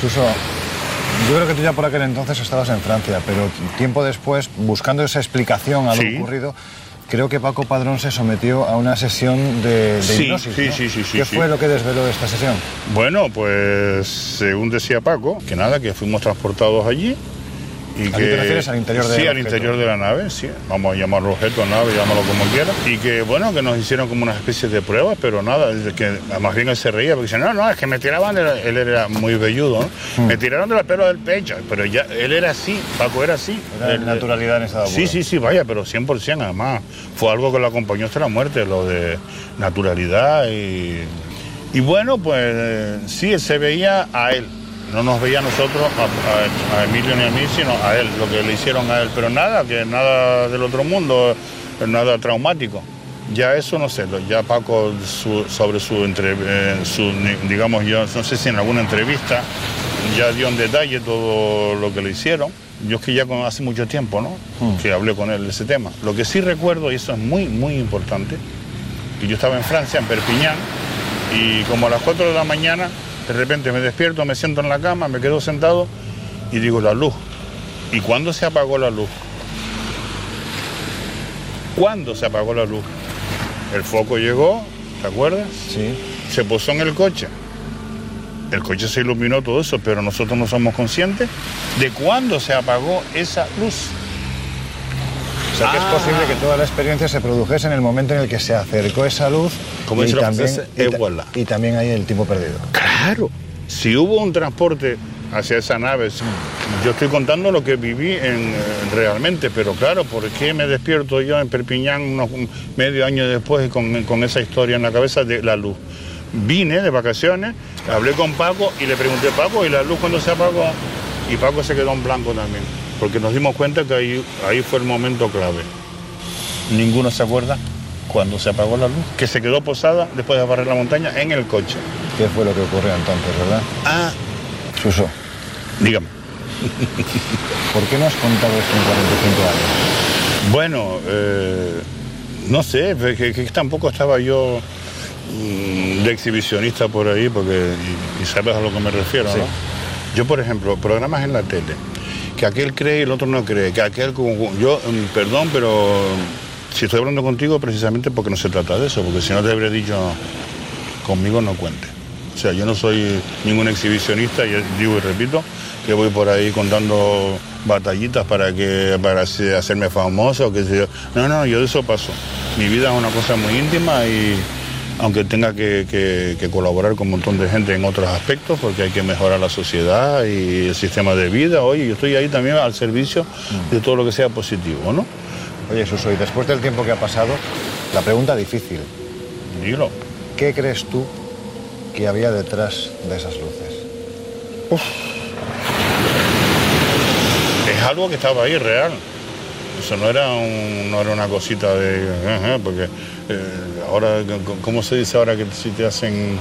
Suso, yo creo que tú ya por aquel entonces estabas en Francia, pero tiempo después, buscando esa explicación a lo Sí. ocurrido, creo que Paco Padrón se sometió a una sesión de, de Sí, hipnosis. sí, ¿no? sí, sí, sí, ¿Qué sí. fue lo que desveló esta sesión? Bueno, pues según decía Paco, que nada, que fuimos transportados allí. Y ¿A que, te refieres? ¿Al interior del Sí, al objeto? interior de la nave, sí. Vamos a llamarlo objeto, nave, llámalo como quiera. Y que, bueno, que nos hicieron como una especie de pruebas, pero nada, que más bien él se reía, porque dice, no, no, es que me tiraban, de la-". él era muy velludo, ¿no? Hmm. Me tiraron de la pelo del pecho, pero ya, él era así, Paco era así. Era Él- naturalidad en estado Sí, sí, sí, vaya, pero 100% además. Fue algo que lo acompañó hasta la muerte, lo de naturalidad y... Y bueno, pues eh, sí, se veía a él. No nos veía a nosotros, a, a- a Emilio ni a mí, sino a él, lo que le hicieron a él. Pero nada, que nada del otro mundo, nada traumático. Ya eso no sé, lo- ya Paco su- sobre su, entre, eh, su, digamos, yo no sé si en alguna entrevista ya dio en detalle todo lo que le hicieron. Yo es que ya con, hace mucho tiempo, ¿no? Que hablé con él de ese tema. Lo que sí recuerdo, y eso es muy, muy importante, que yo estaba en Francia, en Perpiñán, y como a las 4 de la mañana, de repente me despierto, me siento en la cama, me quedo sentado y digo, la luz. ¿Y cuándo se apagó la luz? ¿Cuándo se apagó la luz? El foco llegó, ¿te acuerdas? Sí. Se posó en el coche. El coche se iluminó todo eso, pero nosotros no somos conscientes de cuándo se apagó esa luz. Que es posible que toda la experiencia se produjese en el momento en el que se acercó esa luz Como y, también, y, voilà. y también hay el tiempo perdido. Claro. Si hubo un transporte hacia esa nave, yo estoy contando lo que viví en, eh, realmente, pero claro, ¿por qué me despierto yo en Perpiñán unos un- medio año después con, con esa historia en la cabeza de la luz? Vine de vacaciones, hablé con Paco y le pregunté, Paco, ¿y la luz cuando se apagó? Y Paco se quedó en blanco también, porque nos dimos cuenta que ahí, ahí fue el momento clave. Ninguno se acuerda cuando se apagó la luz, que se quedó posada después de barrer la montaña en el coche. ¿Qué fue lo que ocurrió entonces, verdad? Ah, Suso, dígame. (laughs) ¿por qué no has contado esto en 45 años? Bueno, eh, no sé, que, tampoco estaba yo mm, de exhibicionista por ahí, porque y, y sabes a lo que me refiero, Sí. ¿no? Yo, por ejemplo, programas en la tele, que aquel cree y el otro no cree, que aquel, yo, mm, perdón, pero si estoy hablando contigo precisamente porque no se trata de eso, porque si no te habría dicho conmigo no cuente. O sea, yo no soy ningún exhibicionista y digo y repito que voy por ahí contando batallitas para que para hacerme famoso, que. No, no, yo de eso paso. Mi vida es una cosa muy íntima y aunque tenga que, colaborar con un montón de gente en otros aspectos, porque hay que mejorar la sociedad y el sistema de vida, oye, yo estoy ahí también al servicio de todo lo que sea positivo, ¿no? Oye, Suso, y después del tiempo que ha pasado, la pregunta difícil. Dilo. ¿Qué crees tú que había detrás de esas luces? Es algo que estaba ahí real. Eso no era, no era una cosita de... porque eh, ahora, ¿cómo se dice ahora que si te hacen...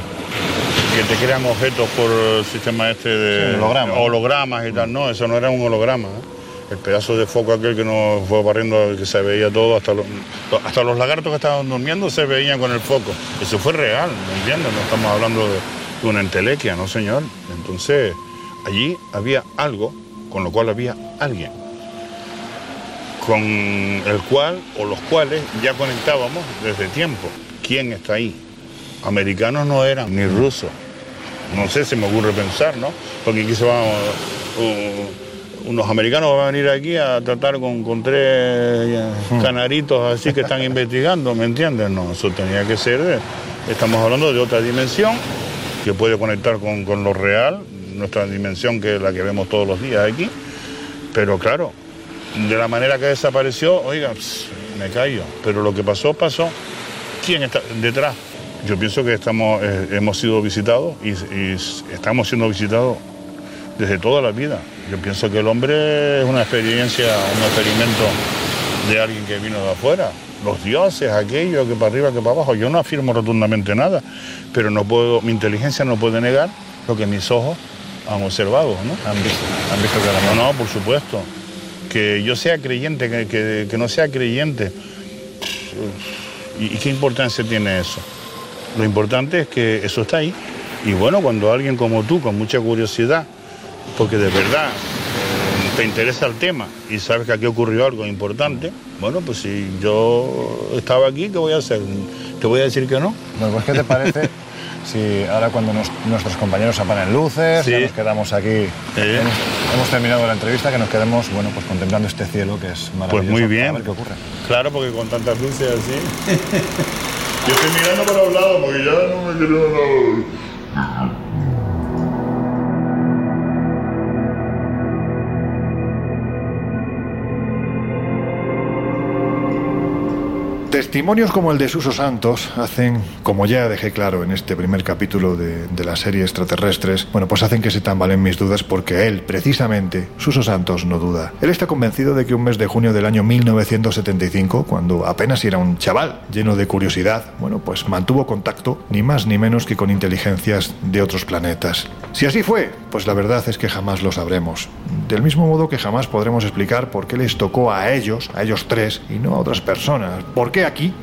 que te crean objetos por el sistema este de... hologramas y tal. No, eso no era un holograma. ¿eh? el pedazo de foco aquel que nos fue barriendo, que se veía todo, hasta los, hasta los lagartos que estaban durmiendo se veían con el foco. Eso fue real, ¿me entiendes? No estamos hablando de, una entelequia, ¿no, señor? Entonces, allí había algo con lo cual había alguien, con el cual o los cuales ya conectábamos desde tiempo. ¿Quién está ahí? Americanos no eran, ni rusos. No sé, si me ocurre pensar, ¿no? Porque aquí se va... Uh, unos americanos van a venir aquí a tratar con, tres eh, hmm. canaritos así que están (laughs) investigando, ¿me entiendes? No, eso tenía que ser, estamos hablando de otra dimensión que puede conectar con, lo real, nuestra dimensión que es la que vemos todos los días aquí, pero claro, de la manera que desapareció, oiga, me callo, pero lo que pasó, pasó. ¿Quién está detrás? Yo pienso que estamos, eh, hemos sido visitados y estamos siendo visitados desde toda la vida. Yo pienso que el hombre es una experiencia, un experimento de alguien que vino de afuera. Los dioses, aquello, que para arriba, que para abajo. Yo no afirmo rotundamente nada, pero no puedo, mi inteligencia no puede negar lo que mis ojos han observado, ¿no? Han visto, han visto. No, no, por supuesto. Que yo sea creyente, que, que, no sea creyente. ¿Y, ¿Y qué importancia tiene eso? Lo importante es que eso está ahí. Y bueno, cuando alguien como tú, con mucha curiosidad, porque de verdad eh, te interesa el tema y sabes que aquí ocurrió algo importante, bueno, pues si yo estaba aquí, ¿qué voy a hacer? ¿Te voy a decir que no? Bueno, pues ¿qué te parece (laughs) si ahora cuando nuestros compañeros apagan luces, ya nos quedamos aquí, hemos, terminado la entrevista, que nos quedemos, bueno, pues contemplando este cielo que es maravilloso. Pues muy bien. A ver qué ocurre. Claro, porque con tantas luces así... (laughs) yo estoy mirando para los lados porque ya no me quiero... Testimonios como el de Suso Santos hacen, como ya dejé claro en este primer capítulo de, la serie Extraterrestres, bueno, pues hacen que se tambalen mis dudas porque él, precisamente, Suso Santos, no duda. Él está convencido de que un mes de junio del año 1975, cuando apenas era un chaval lleno de curiosidad, bueno, pues mantuvo contacto ni más ni menos que con inteligencias de otros planetas. Si así fue, pues la verdad es que jamás lo sabremos. Del mismo modo que jamás podremos explicar por qué les tocó a ellos, a ellos tres, y no a otras personas. ¿Por qué aquí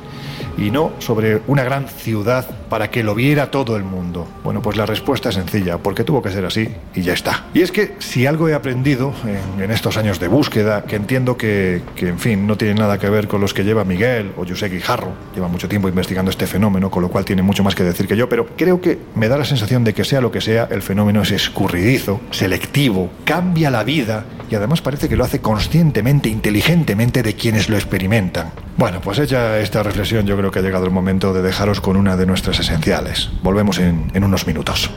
y no sobre una gran ciudad para que lo viera todo el mundo? Bueno, pues la respuesta es sencilla, porque tuvo que ser así y ya está. Y es que si algo he aprendido en, estos años de búsqueda, que entiendo que, que, en fin, no tiene nada que ver con los que lleva Miguel o José Guijarro, lleva mucho tiempo investigando este fenómeno, con lo cual tiene mucho más que decir que yo, pero creo que me da la sensación de que sea lo que sea, el fenómeno es escurridizo, selectivo, cambia la vida y además parece que lo hace conscientemente, inteligentemente de quienes lo experimentan. Bueno, pues hecha esta reflexión, yo creo que ha llegado el momento de dejaros con una de nuestras esenciales. Volvemos en, en unos minutos.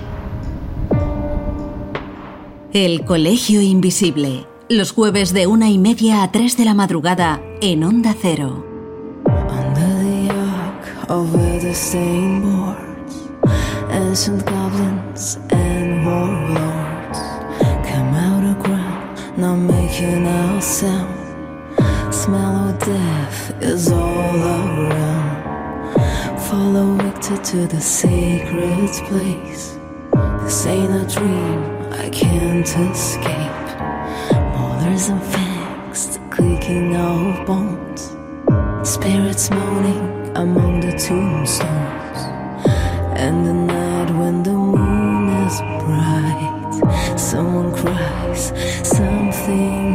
El Colegio Invisible. Los jueves de una y media a tres de la madrugada en Onda Cero. Not making a sound. Smell of death is all around. Follow Victor to the sacred place. This ain't a dream, I can't escape. Molars and fangs, the clicking of bones. Spirits moaning among the tombstones. And the night when the moon is bright. Someone cries, something ain't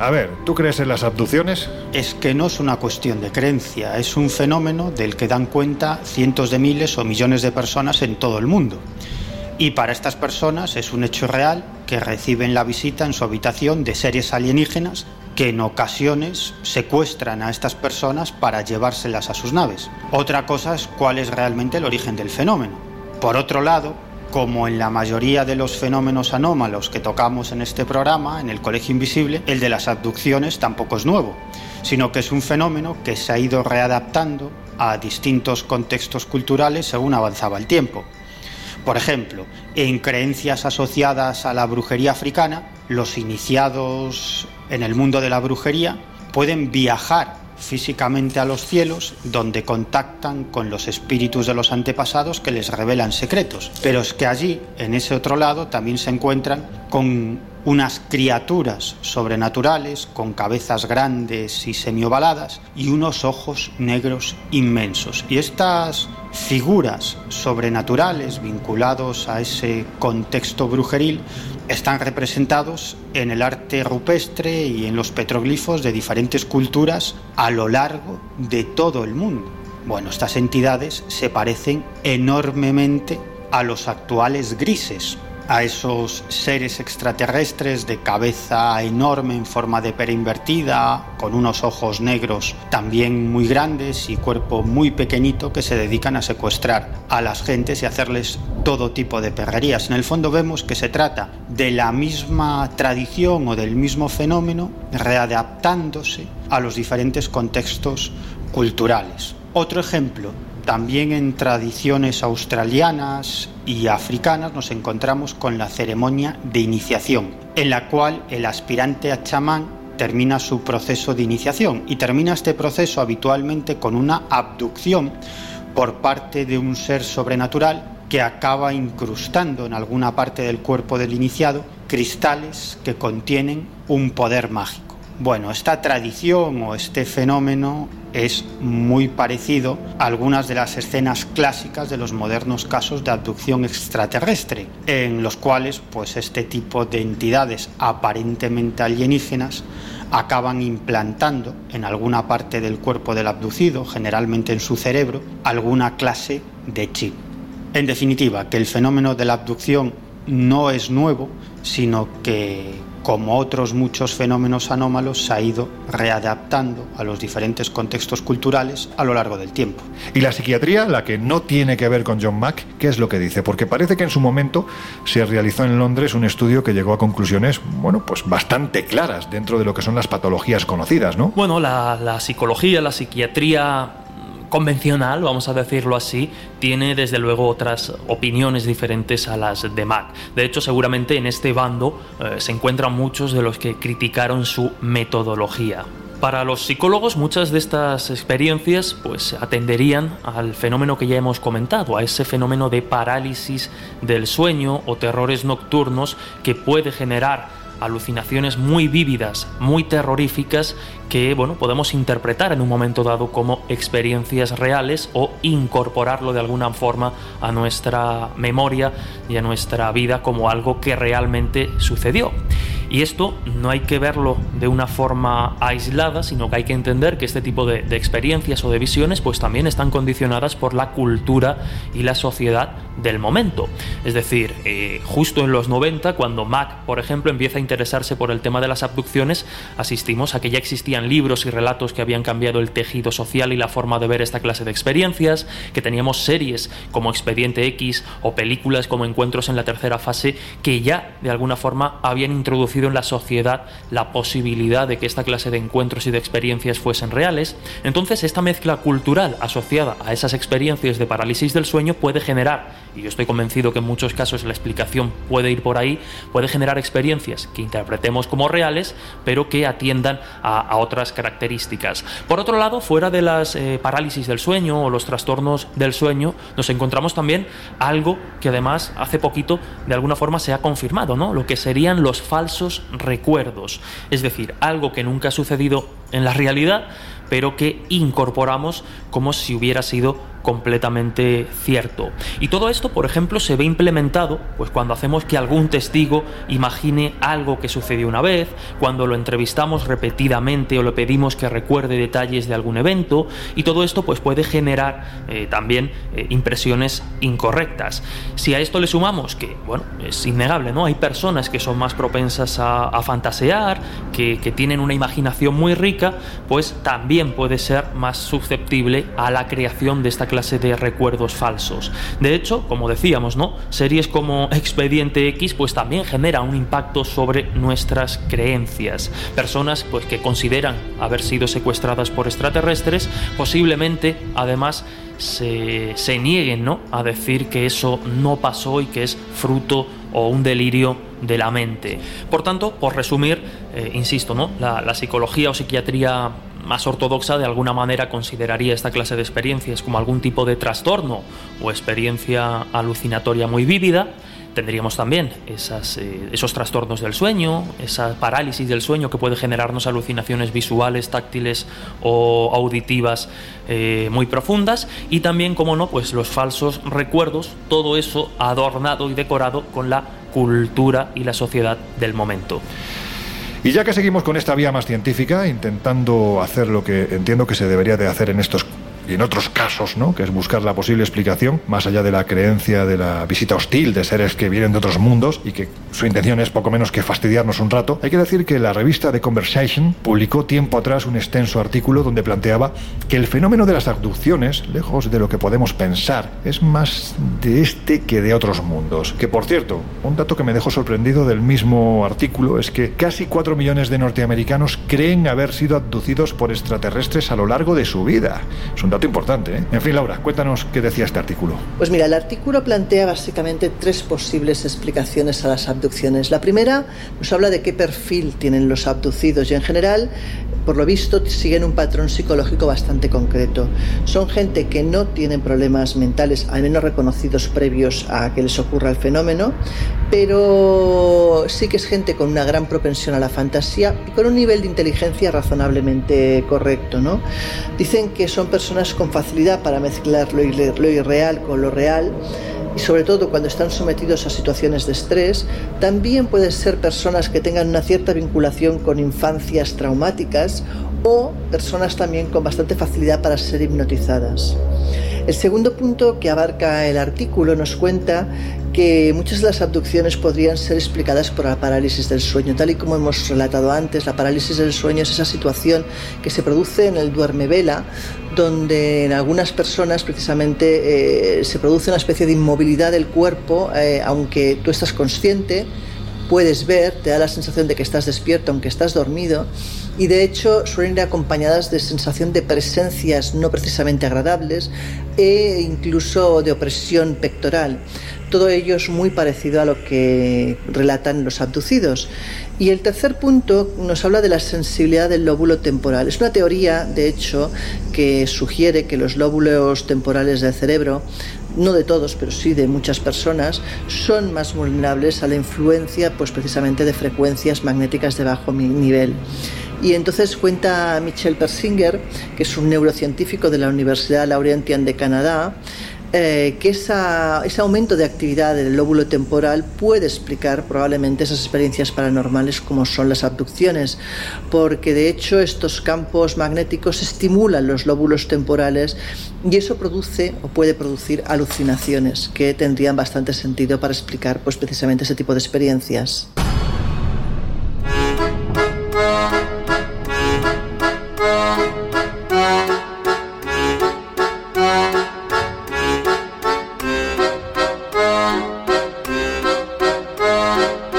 A ver, ¿tú crees en las abducciones? Es que no es una cuestión de creencia, es un fenómeno del que dan cuenta cientos de miles o millones de personas en todo el mundo. Y para estas personas es un hecho real que reciben la visita en su habitación de seres alienígenas que en ocasiones secuestran a estas personas para llevárselas a sus naves. Otra cosa es cuál es realmente el origen del fenómeno. Por otro lado, como en la mayoría de los fenómenos anómalos que tocamos en este programa, en el Colegio Invisible, el de las abducciones tampoco es nuevo, sino que es un fenómeno que se ha ido readaptando a distintos contextos culturales según avanzaba el tiempo. Por ejemplo, en creencias asociadas a la brujería africana, los iniciados en el mundo de la brujería pueden viajar físicamente a los cielos, donde contactan con los espíritus de los antepasados que les revelan secretos. Pero es que allí, en ese otro lado, también se encuentran con unas criaturas sobrenaturales con cabezas grandes y semiovaladas y unos ojos negros inmensos. Y estas figuras sobrenaturales vinculados a ese contexto brujeril están representados en el arte rupestre y en los petroglifos de diferentes culturas a lo largo de todo el mundo. Bueno, estas entidades se parecen enormemente a los actuales grises, a esos seres extraterrestres de cabeza enorme en forma de pera invertida, con unos ojos negros también muy grandes y cuerpo muy pequeñito que se dedican a secuestrar a las gentes y hacerles todo tipo de perrerías. En el fondo vemos que se trata de la misma tradición o del mismo fenómeno readaptándose a los diferentes contextos culturales. Otro ejemplo también en tradiciones australianas y africanas nos encontramos con la ceremonia de iniciación, en la cual el aspirante a chamán termina su proceso de iniciación y termina este proceso habitualmente con una abducción por parte de un ser sobrenatural que acaba incrustando en alguna parte del cuerpo del iniciado cristales que contienen un poder mágico. Bueno, esta tradición o este fenómeno es muy parecido a algunas de las escenas clásicas de los modernos casos de abducción extraterrestre, en los cuales pues este tipo de entidades aparentemente alienígenas acaban implantando en alguna parte del cuerpo del abducido, generalmente en su cerebro, alguna clase de chip. En definitiva, que el fenómeno de la abducción no es nuevo, sino que como otros muchos fenómenos anómalos, se ha ido readaptando a los diferentes contextos culturales a lo largo del tiempo. ¿Y la psiquiatría, la que no tiene que ver con John Mack, qué es lo que dice? Porque parece que en su momento se realizó en Londres un estudio que llegó a conclusiones, bueno, pues bastante claras dentro de lo que son las patologías conocidas, ¿no? Bueno, la, la psicología, la psiquiatría convencional, vamos a decirlo así, tiene desde luego otras opiniones diferentes a las de Mac. De hecho, seguramente en este bando eh, se encuentran muchos de los que criticaron su metodología. Para los psicólogos muchas de estas experiencias pues atenderían al fenómeno que ya hemos comentado, a ese fenómeno de parálisis del sueño o terrores nocturnos que puede generar alucinaciones muy vívidas, muy terroríficas que bueno, podemos interpretar en un momento dado como experiencias reales o incorporarlo de alguna forma a nuestra memoria y a nuestra vida como algo que realmente sucedió. Y esto no hay que verlo de una forma aislada, sino que hay que entender que este tipo de, experiencias o de visiones pues también están condicionadas por la cultura y la sociedad del momento. Es decir, eh, justo en los 90, cuando Mac, por ejemplo, empieza a interesarse por el tema de las abducciones, asistimos a que ya existían libros y relatos que habían cambiado el tejido social y la forma de ver esta clase de experiencias, que teníamos series como Expediente X o películas como Encuentros en la tercera fase que ya de alguna forma habían introducido en la sociedad la posibilidad de que esta clase de encuentros y de experiencias fuesen reales, entonces esta mezcla cultural asociada a esas experiencias de parálisis del sueño puede generar, y yo estoy convencido que en muchos casos la explicación puede ir por ahí, puede generar experiencias que interpretemos como reales, pero que atiendan a, otras características. Por otro lado, fuera de las eh, parálisis del sueño o los trastornos del sueño, nos encontramos también algo que además hace poquito de alguna forma se ha confirmado, ¿no? Lo que serían los falsos recuerdos, es decir, algo que nunca ha sucedido en la realidad, pero que incorporamos como si hubiera sido completamente cierto. Y todo esto, por ejemplo, se ve implementado pues cuando hacemos que algún testigo imagine algo que sucedió una vez, cuando lo entrevistamos repetidamente o le pedimos que recuerde detalles de algún evento y todo esto pues puede generar eh, también eh, impresiones incorrectas. Si a esto le sumamos que, bueno, es innegable, ¿no? Hay personas que son más propensas a, fantasear, que, que tienen una imaginación muy rica, pues también puede ser más susceptible a la creación de esta clase de recuerdos falsos. De hecho, como decíamos, ¿no? Series como Expediente X pues también generan un impacto sobre nuestras creencias. Personas pues que consideran haber sido secuestradas por extraterrestres, posiblemente además se, se nieguen ¿no? a decir que eso no pasó y que es fruto o un delirio de la mente. Por tanto, por resumir, eh, insisto, ¿no? La, psicología o psiquiatría más ortodoxa de alguna manera consideraría esta clase de experiencias como algún tipo de trastorno o experiencia alucinatoria muy vívida. Tendríamos también eh, esos trastornos del sueño, esa parálisis del sueño que puede generarnos alucinaciones visuales, táctiles o auditivas eh, muy profundas. Y también, como no, pues los falsos recuerdos, todo eso adornado y decorado con la cultura y la sociedad del momento. Y ya que seguimos con esta vía más científica, intentando hacer lo que entiendo que se debería de hacer en estos y en otros casos, ¿no? que es buscar la posible explicación, más allá de la creencia de la visita hostil de seres que vienen de otros mundos y que su intención es poco menos que fastidiarnos un rato, hay que decir que la revista The Conversation publicó tiempo atrás un extenso artículo donde planteaba que el fenómeno de las abducciones, lejos de lo que podemos pensar, es más de este que de otros mundos. Que por cierto, un dato que me dejó sorprendido del mismo artículo es que casi 4 millones de norteamericanos creen haber sido abducidos por extraterrestres a lo largo de su vida. Importante. ¿eh? En fin, Laura, cuéntanos qué decía este artículo. Pues mira, el artículo plantea básicamente tres posibles explicaciones a las abducciones. La primera nos habla de qué perfil tienen los abducidos y en general por lo visto siguen un patrón psicológico bastante concreto. Son gente que no tienen problemas mentales, al menos reconocidos previos a que les ocurra el fenómeno, pero sí que es gente con una gran propensión a la fantasía y con un nivel de inteligencia razonablemente correcto. ¿no? Dicen que son personas con facilidad para mezclar lo irreal con lo real y sobre todo cuando están sometidos a situaciones de estrés, también pueden ser personas que tengan una cierta vinculación con infancias traumáticas o personas también con bastante facilidad para ser hipnotizadas. El segundo punto que abarca el artículo nos cuenta que muchas de las abducciones podrían ser explicadas por la parálisis del sueño. Tal y como hemos relatado antes, la parálisis del sueño es esa situación que se produce en el duerme vela, donde en algunas personas precisamente eh, se produce una especie de inmovilidad del cuerpo, eh, aunque tú estás consciente, puedes ver, te da la sensación de que estás despierto aunque estás dormido y de hecho suelen ir acompañadas de sensación de presencias no precisamente agradables e incluso de opresión pectoral. Todo ello es muy parecido a lo que relatan los abducidos. Y el tercer punto nos habla de la sensibilidad del lóbulo temporal. Es una teoría, de hecho, que sugiere que los lóbulos temporales del cerebro, no de todos, pero sí de muchas personas, son más vulnerables a la influencia, pues precisamente de frecuencias magnéticas de bajo nivel. Y entonces cuenta Michel Persinger, que es un neurocientífico de la Universidad Laurentian de Canadá, eh, que ese aumento de actividad del lóbulo temporal puede explicar probablemente esas experiencias paranormales como son las abducciones, porque de hecho estos campos magnéticos estimulan los lóbulos temporales y eso produce o puede producir alucinaciones que tendrían bastante sentido para explicar pues precisamente ese tipo de experiencias.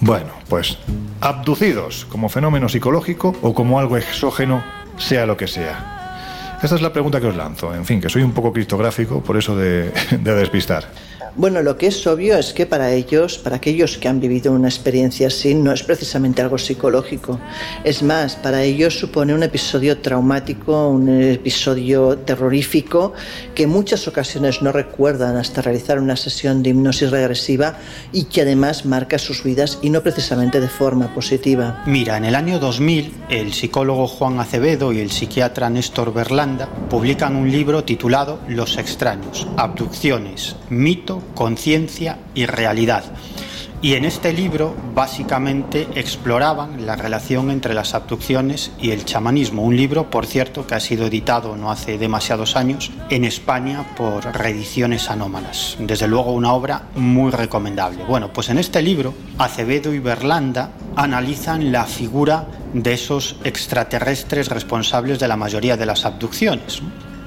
Bueno, pues abducidos como fenómeno psicológico o como algo exógeno, sea lo que sea. Esta es la pregunta que os lanzo. En fin, que soy un poco criptográfico, por eso de (laughs) despistar. Bueno, lo que es obvio es que para ellos, para aquellos que han vivido una experiencia así, no es precisamente algo psicológico. Es más, para ellos supone un episodio traumático, un episodio terrorífico que en muchas ocasiones no recuerdan hasta realizar una sesión de hipnosis regresiva y que además marca sus vidas y no precisamente de forma positiva. Mira, en el año 2000, el psicólogo Juan Acevedo y el psiquiatra Néstor Berlanda publican un libro titulado Los extraños, abducciones, mito, conciencia y realidad. Y en este libro básicamente exploraban la relación entre las abducciones y el chamanismo. Un libro, por cierto, que ha sido editado no hace demasiados años en España por reediciones anómalas. Desde luego una obra muy recomendable. Bueno, pues en este libro Acevedo y Berlanda analizan la figura de esos extraterrestres responsables de la mayoría de las abducciones.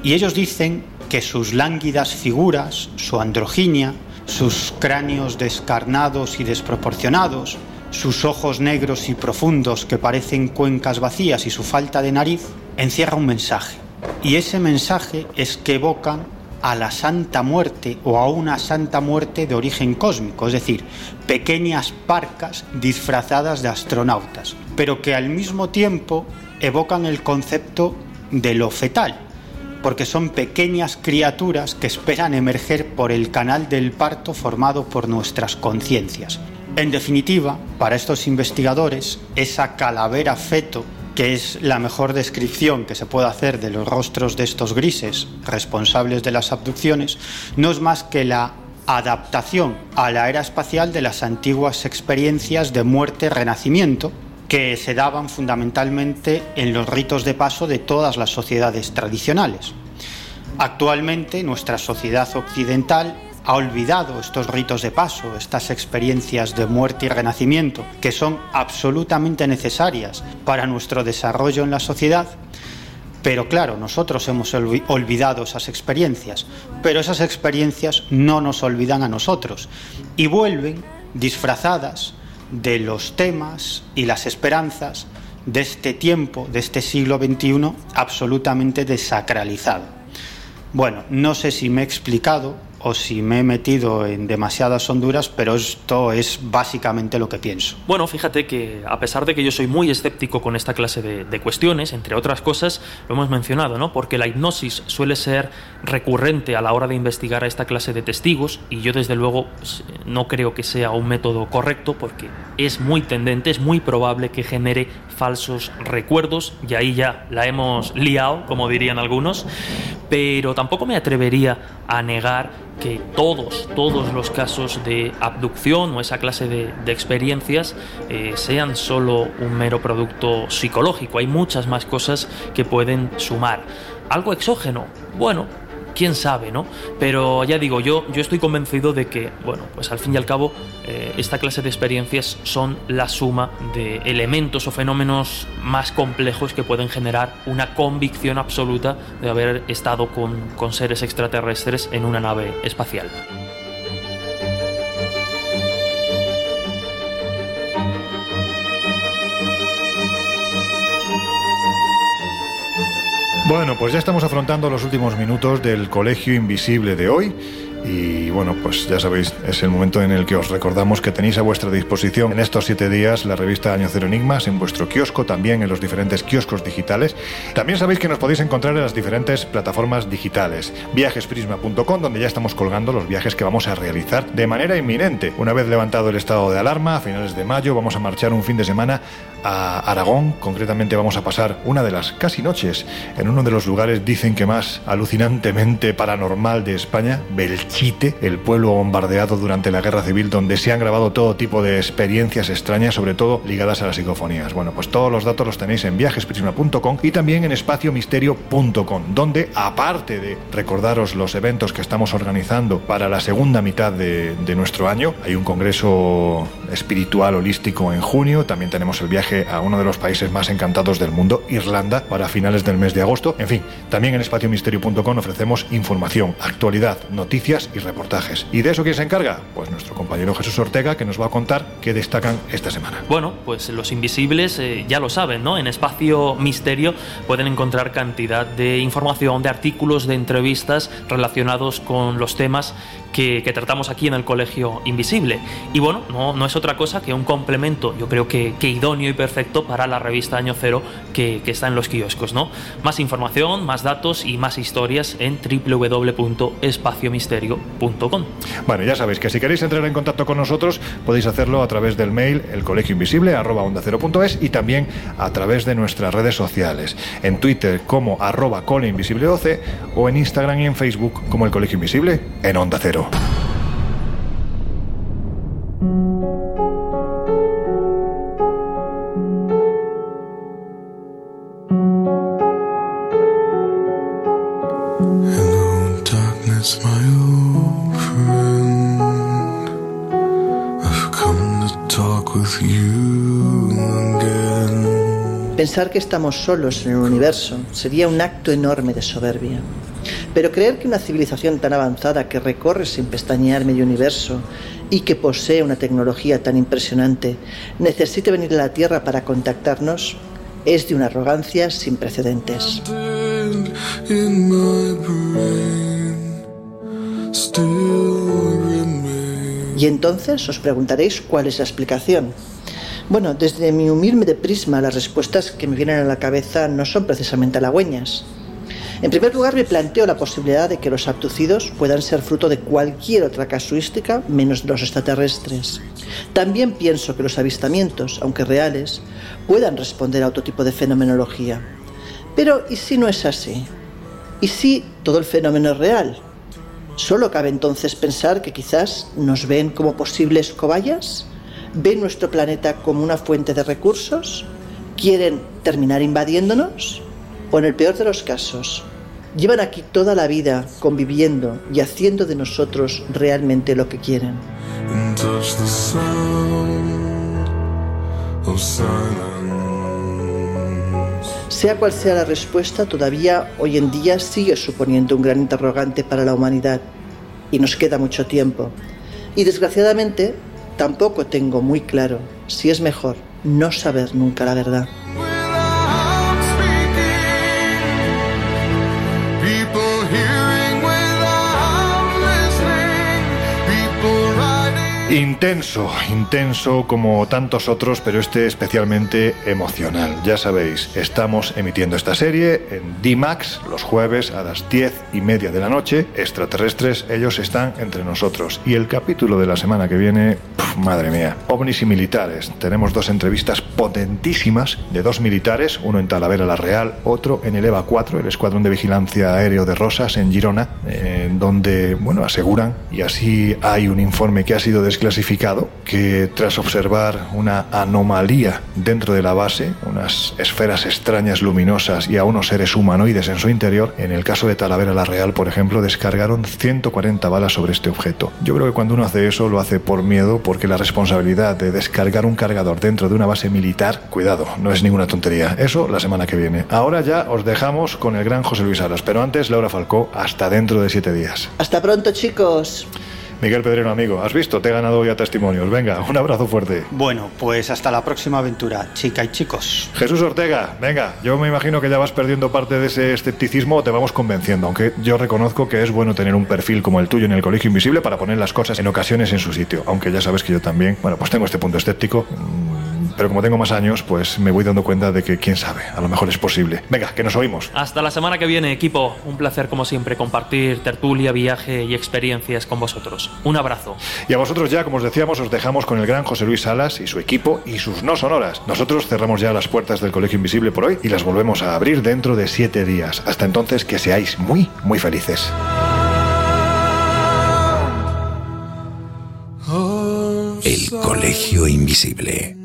Y ellos dicen que sus lánguidas figuras, su androginia, sus cráneos descarnados y desproporcionados, sus ojos negros y profundos que parecen cuencas vacías y su falta de nariz, encierra un mensaje. Y ese mensaje es que evocan a la Santa Muerte o a una Santa Muerte de origen cósmico, es decir, pequeñas parcas disfrazadas de astronautas, pero que al mismo tiempo evocan el concepto de lo fetal, porque son pequeñas criaturas que esperan emerger por el canal del parto formado por nuestras conciencias. En definitiva, para estos investigadores, esa calavera feto, que es la mejor descripción que se puede hacer de los rostros de estos grises responsables de las abducciones, no es más que la adaptación a la era espacial de las antiguas experiencias de muerte-renacimiento que se daban fundamentalmente en los ritos de paso de todas las sociedades tradicionales. Actualmente nuestra sociedad occidental ha olvidado estos ritos de paso, estas experiencias de muerte y renacimiento, que son absolutamente necesarias para nuestro desarrollo en la sociedad. Pero claro, nosotros hemos olvidado esas experiencias, pero esas experiencias no nos olvidan a nosotros y vuelven disfrazadas de los temas y las esperanzas de este tiempo, de este siglo XXI, absolutamente desacralizado. Bueno, no sé si me he explicado o si me he metido en demasiadas honduras, pero esto es básicamente lo que pienso. Bueno, fíjate que a pesar de que yo soy muy escéptico con esta clase de, de, cuestiones, entre otras cosas, lo hemos mencionado, ¿no? Porque la hipnosis suele ser recurrente a la hora de investigar a esta clase de testigos y yo desde luego pues, no creo que sea un método correcto porque es muy tendente, es muy probable que genere falsos recuerdos y ahí ya la hemos liado, como dirían algunos, pero tampoco me atrevería a negar que todos, todos los casos de abducción o esa clase de, experiencias eh, sean solo un mero producto psicológico. Hay muchas más cosas que pueden sumar. Algo exógeno, bueno, quién sabe, ¿no? Pero ya digo, yo, yo estoy convencido de que, bueno, pues al fin y al cabo, eh, esta clase de experiencias son la suma de elementos o fenómenos más complejos que pueden generar una convicción absoluta de haber estado con, con seres extraterrestres en una nave espacial. Bueno, pues ya estamos afrontando los últimos minutos del Colegio Invisible de hoy. Y bueno, pues ya sabéis, es el momento en el que os recordamos que tenéis a vuestra disposición en estos siete días la revista Año Cero Enigmas en vuestro kiosco, también en los diferentes kioscos digitales. También sabéis que nos podéis encontrar en las diferentes plataformas digitales. Viajesprisma.com, donde ya estamos colgando los viajes que vamos a realizar de manera inminente. Una vez levantado el estado de alarma, a finales de mayo, vamos a marchar un fin de semana a Aragón. Concretamente vamos a pasar una de las casi noches en uno de los lugares, dicen que más alucinantemente paranormal de España, Belchite, el pueblo bombardeado durante la guerra civil, donde se han grabado todo tipo de experiencias extrañas, sobre todo ligadas a las psicofonías. Bueno, pues todos los datos los tenéis en viajesprisma.com y también en espaciomisterio.com, donde aparte de recordaros los eventos que estamos organizando para la segunda mitad de, de nuestro año, hay un congreso espiritual holístico en junio, también tenemos el viaje a uno de los países más encantados del mundo, Irlanda, para finales del mes de agosto. En fin, también en espaciomisterio.com ofrecemos información, actualidad, noticias y reportajes. ¿Y de eso quién se encarga? Pues nuestro compañero Jesús Ortega, que nos va a contar qué destacan esta semana. Bueno, pues los invisibles eh, ya lo saben, ¿no? En Espacio Misterio pueden encontrar cantidad de información, de artículos, de entrevistas relacionados con los temas que, tratamos aquí en el Colegio Invisible. Y bueno, no, no es otra cosa que un complemento, yo creo que, idóneo y perfecto para la revista Año Cero que, que, está en los kioscos, ¿no? Más información, más datos y más historias en www.espaciomisterio.com. Bueno, ya sabéis que si queréis entrar en contacto con nosotros podéis hacerlo a través del mail elcolegioinvisible.es y también a través de nuestras redes sociales, en Twitter como arroba coleinvisible12 o en Instagram y en Facebook como el Colegio Invisible en Onda Cero. Pensar que estamos solos en el universo sería un acto enorme de soberbia. Pero creer que una civilización tan avanzada que recorre sin pestañear medio universo y que posee una tecnología tan impresionante necesite venir a la Tierra para contactarnos es de una arrogancia sin precedentes. Y entonces os preguntaréis cuál es la explicación. Bueno, desde mi humilde prisma, las respuestas que me vienen a la cabeza no son precisamente halagüeñas. En primer lugar, me planteo la posibilidad de que los abducidos puedan ser fruto de cualquier otra casuística menos los extraterrestres. También pienso que los avistamientos, aunque reales, puedan responder a otro tipo de fenomenología. Pero, ¿y si no es así? ¿Y si todo el fenómeno es real? ¿Solo cabe entonces pensar que quizás nos ven como posibles cobayas? ¿Ven nuestro planeta como una fuente de recursos? ¿Quieren terminar invadiéndonos? ¿O en el peor de los casos, llevan aquí toda la vida conviviendo y haciendo de nosotros realmente lo que quieren? Sea cual sea la respuesta, todavía hoy en día sigue suponiendo un gran interrogante para la humanidad y nos queda mucho tiempo. Y desgraciadamente tampoco tengo muy claro si es mejor no saber nunca la verdad. Intenso, intenso como tantos otros, pero este especialmente emocional. Ya sabéis, estamos emitiendo esta serie en D-Max los jueves a las diez y media de la noche. Extraterrestres, ellos están entre nosotros. Y el capítulo de la semana que viene, pf, madre mía, ovnis y militares. Tenemos dos entrevistas potentísimas de dos militares, uno en Talavera la Real, otro en el EVA 4, el Escuadrón de Vigilancia Aéreo de Rosas, en Girona, eh, donde, bueno, aseguran, y así hay un informe que ha sido desclasificado, que tras observar una anomalía dentro de la base, unas esferas extrañas luminosas y a unos seres humanoides en su interior, en el caso de Talavera la Real, por ejemplo, descargaron 140 balas sobre este objeto. Yo creo que cuando uno hace eso lo hace por miedo, porque la responsabilidad de descargar un cargador dentro de una base militar, cuidado, no es ninguna tontería. Eso la semana que viene. Ahora ya os dejamos con el gran José Luis Aras, pero antes Laura Falcó, hasta dentro de siete días. Hasta pronto, chicos. Miguel Pedrero, amigo, has visto, te he ganado hoy a testimonios. Venga, un abrazo fuerte. Bueno, pues hasta la próxima aventura, chica y chicos. Jesús Ortega, venga, yo me imagino que ya vas perdiendo parte de ese escepticismo o te vamos convenciendo, aunque yo reconozco que es bueno tener un perfil como el tuyo en el Colegio Invisible para poner las cosas en ocasiones en su sitio, aunque ya sabes que yo también, bueno, pues tengo este punto escéptico, mm, pero como tengo más años, pues me voy dando cuenta de que quién sabe, a lo mejor es posible. Venga, que nos oímos. Hasta la semana que viene, equipo. Un placer, como siempre, compartir tertulia, viaje y experiencias con vosotros. Un abrazo. Y a vosotros ya, como os decíamos, os dejamos con el gran José Luis Salas y su equipo y sus no sonoras. Nosotros cerramos ya las puertas del Colegio Invisible por hoy y las volvemos a abrir dentro de siete días. Hasta entonces, que seáis muy, muy felices. El Colegio Invisible.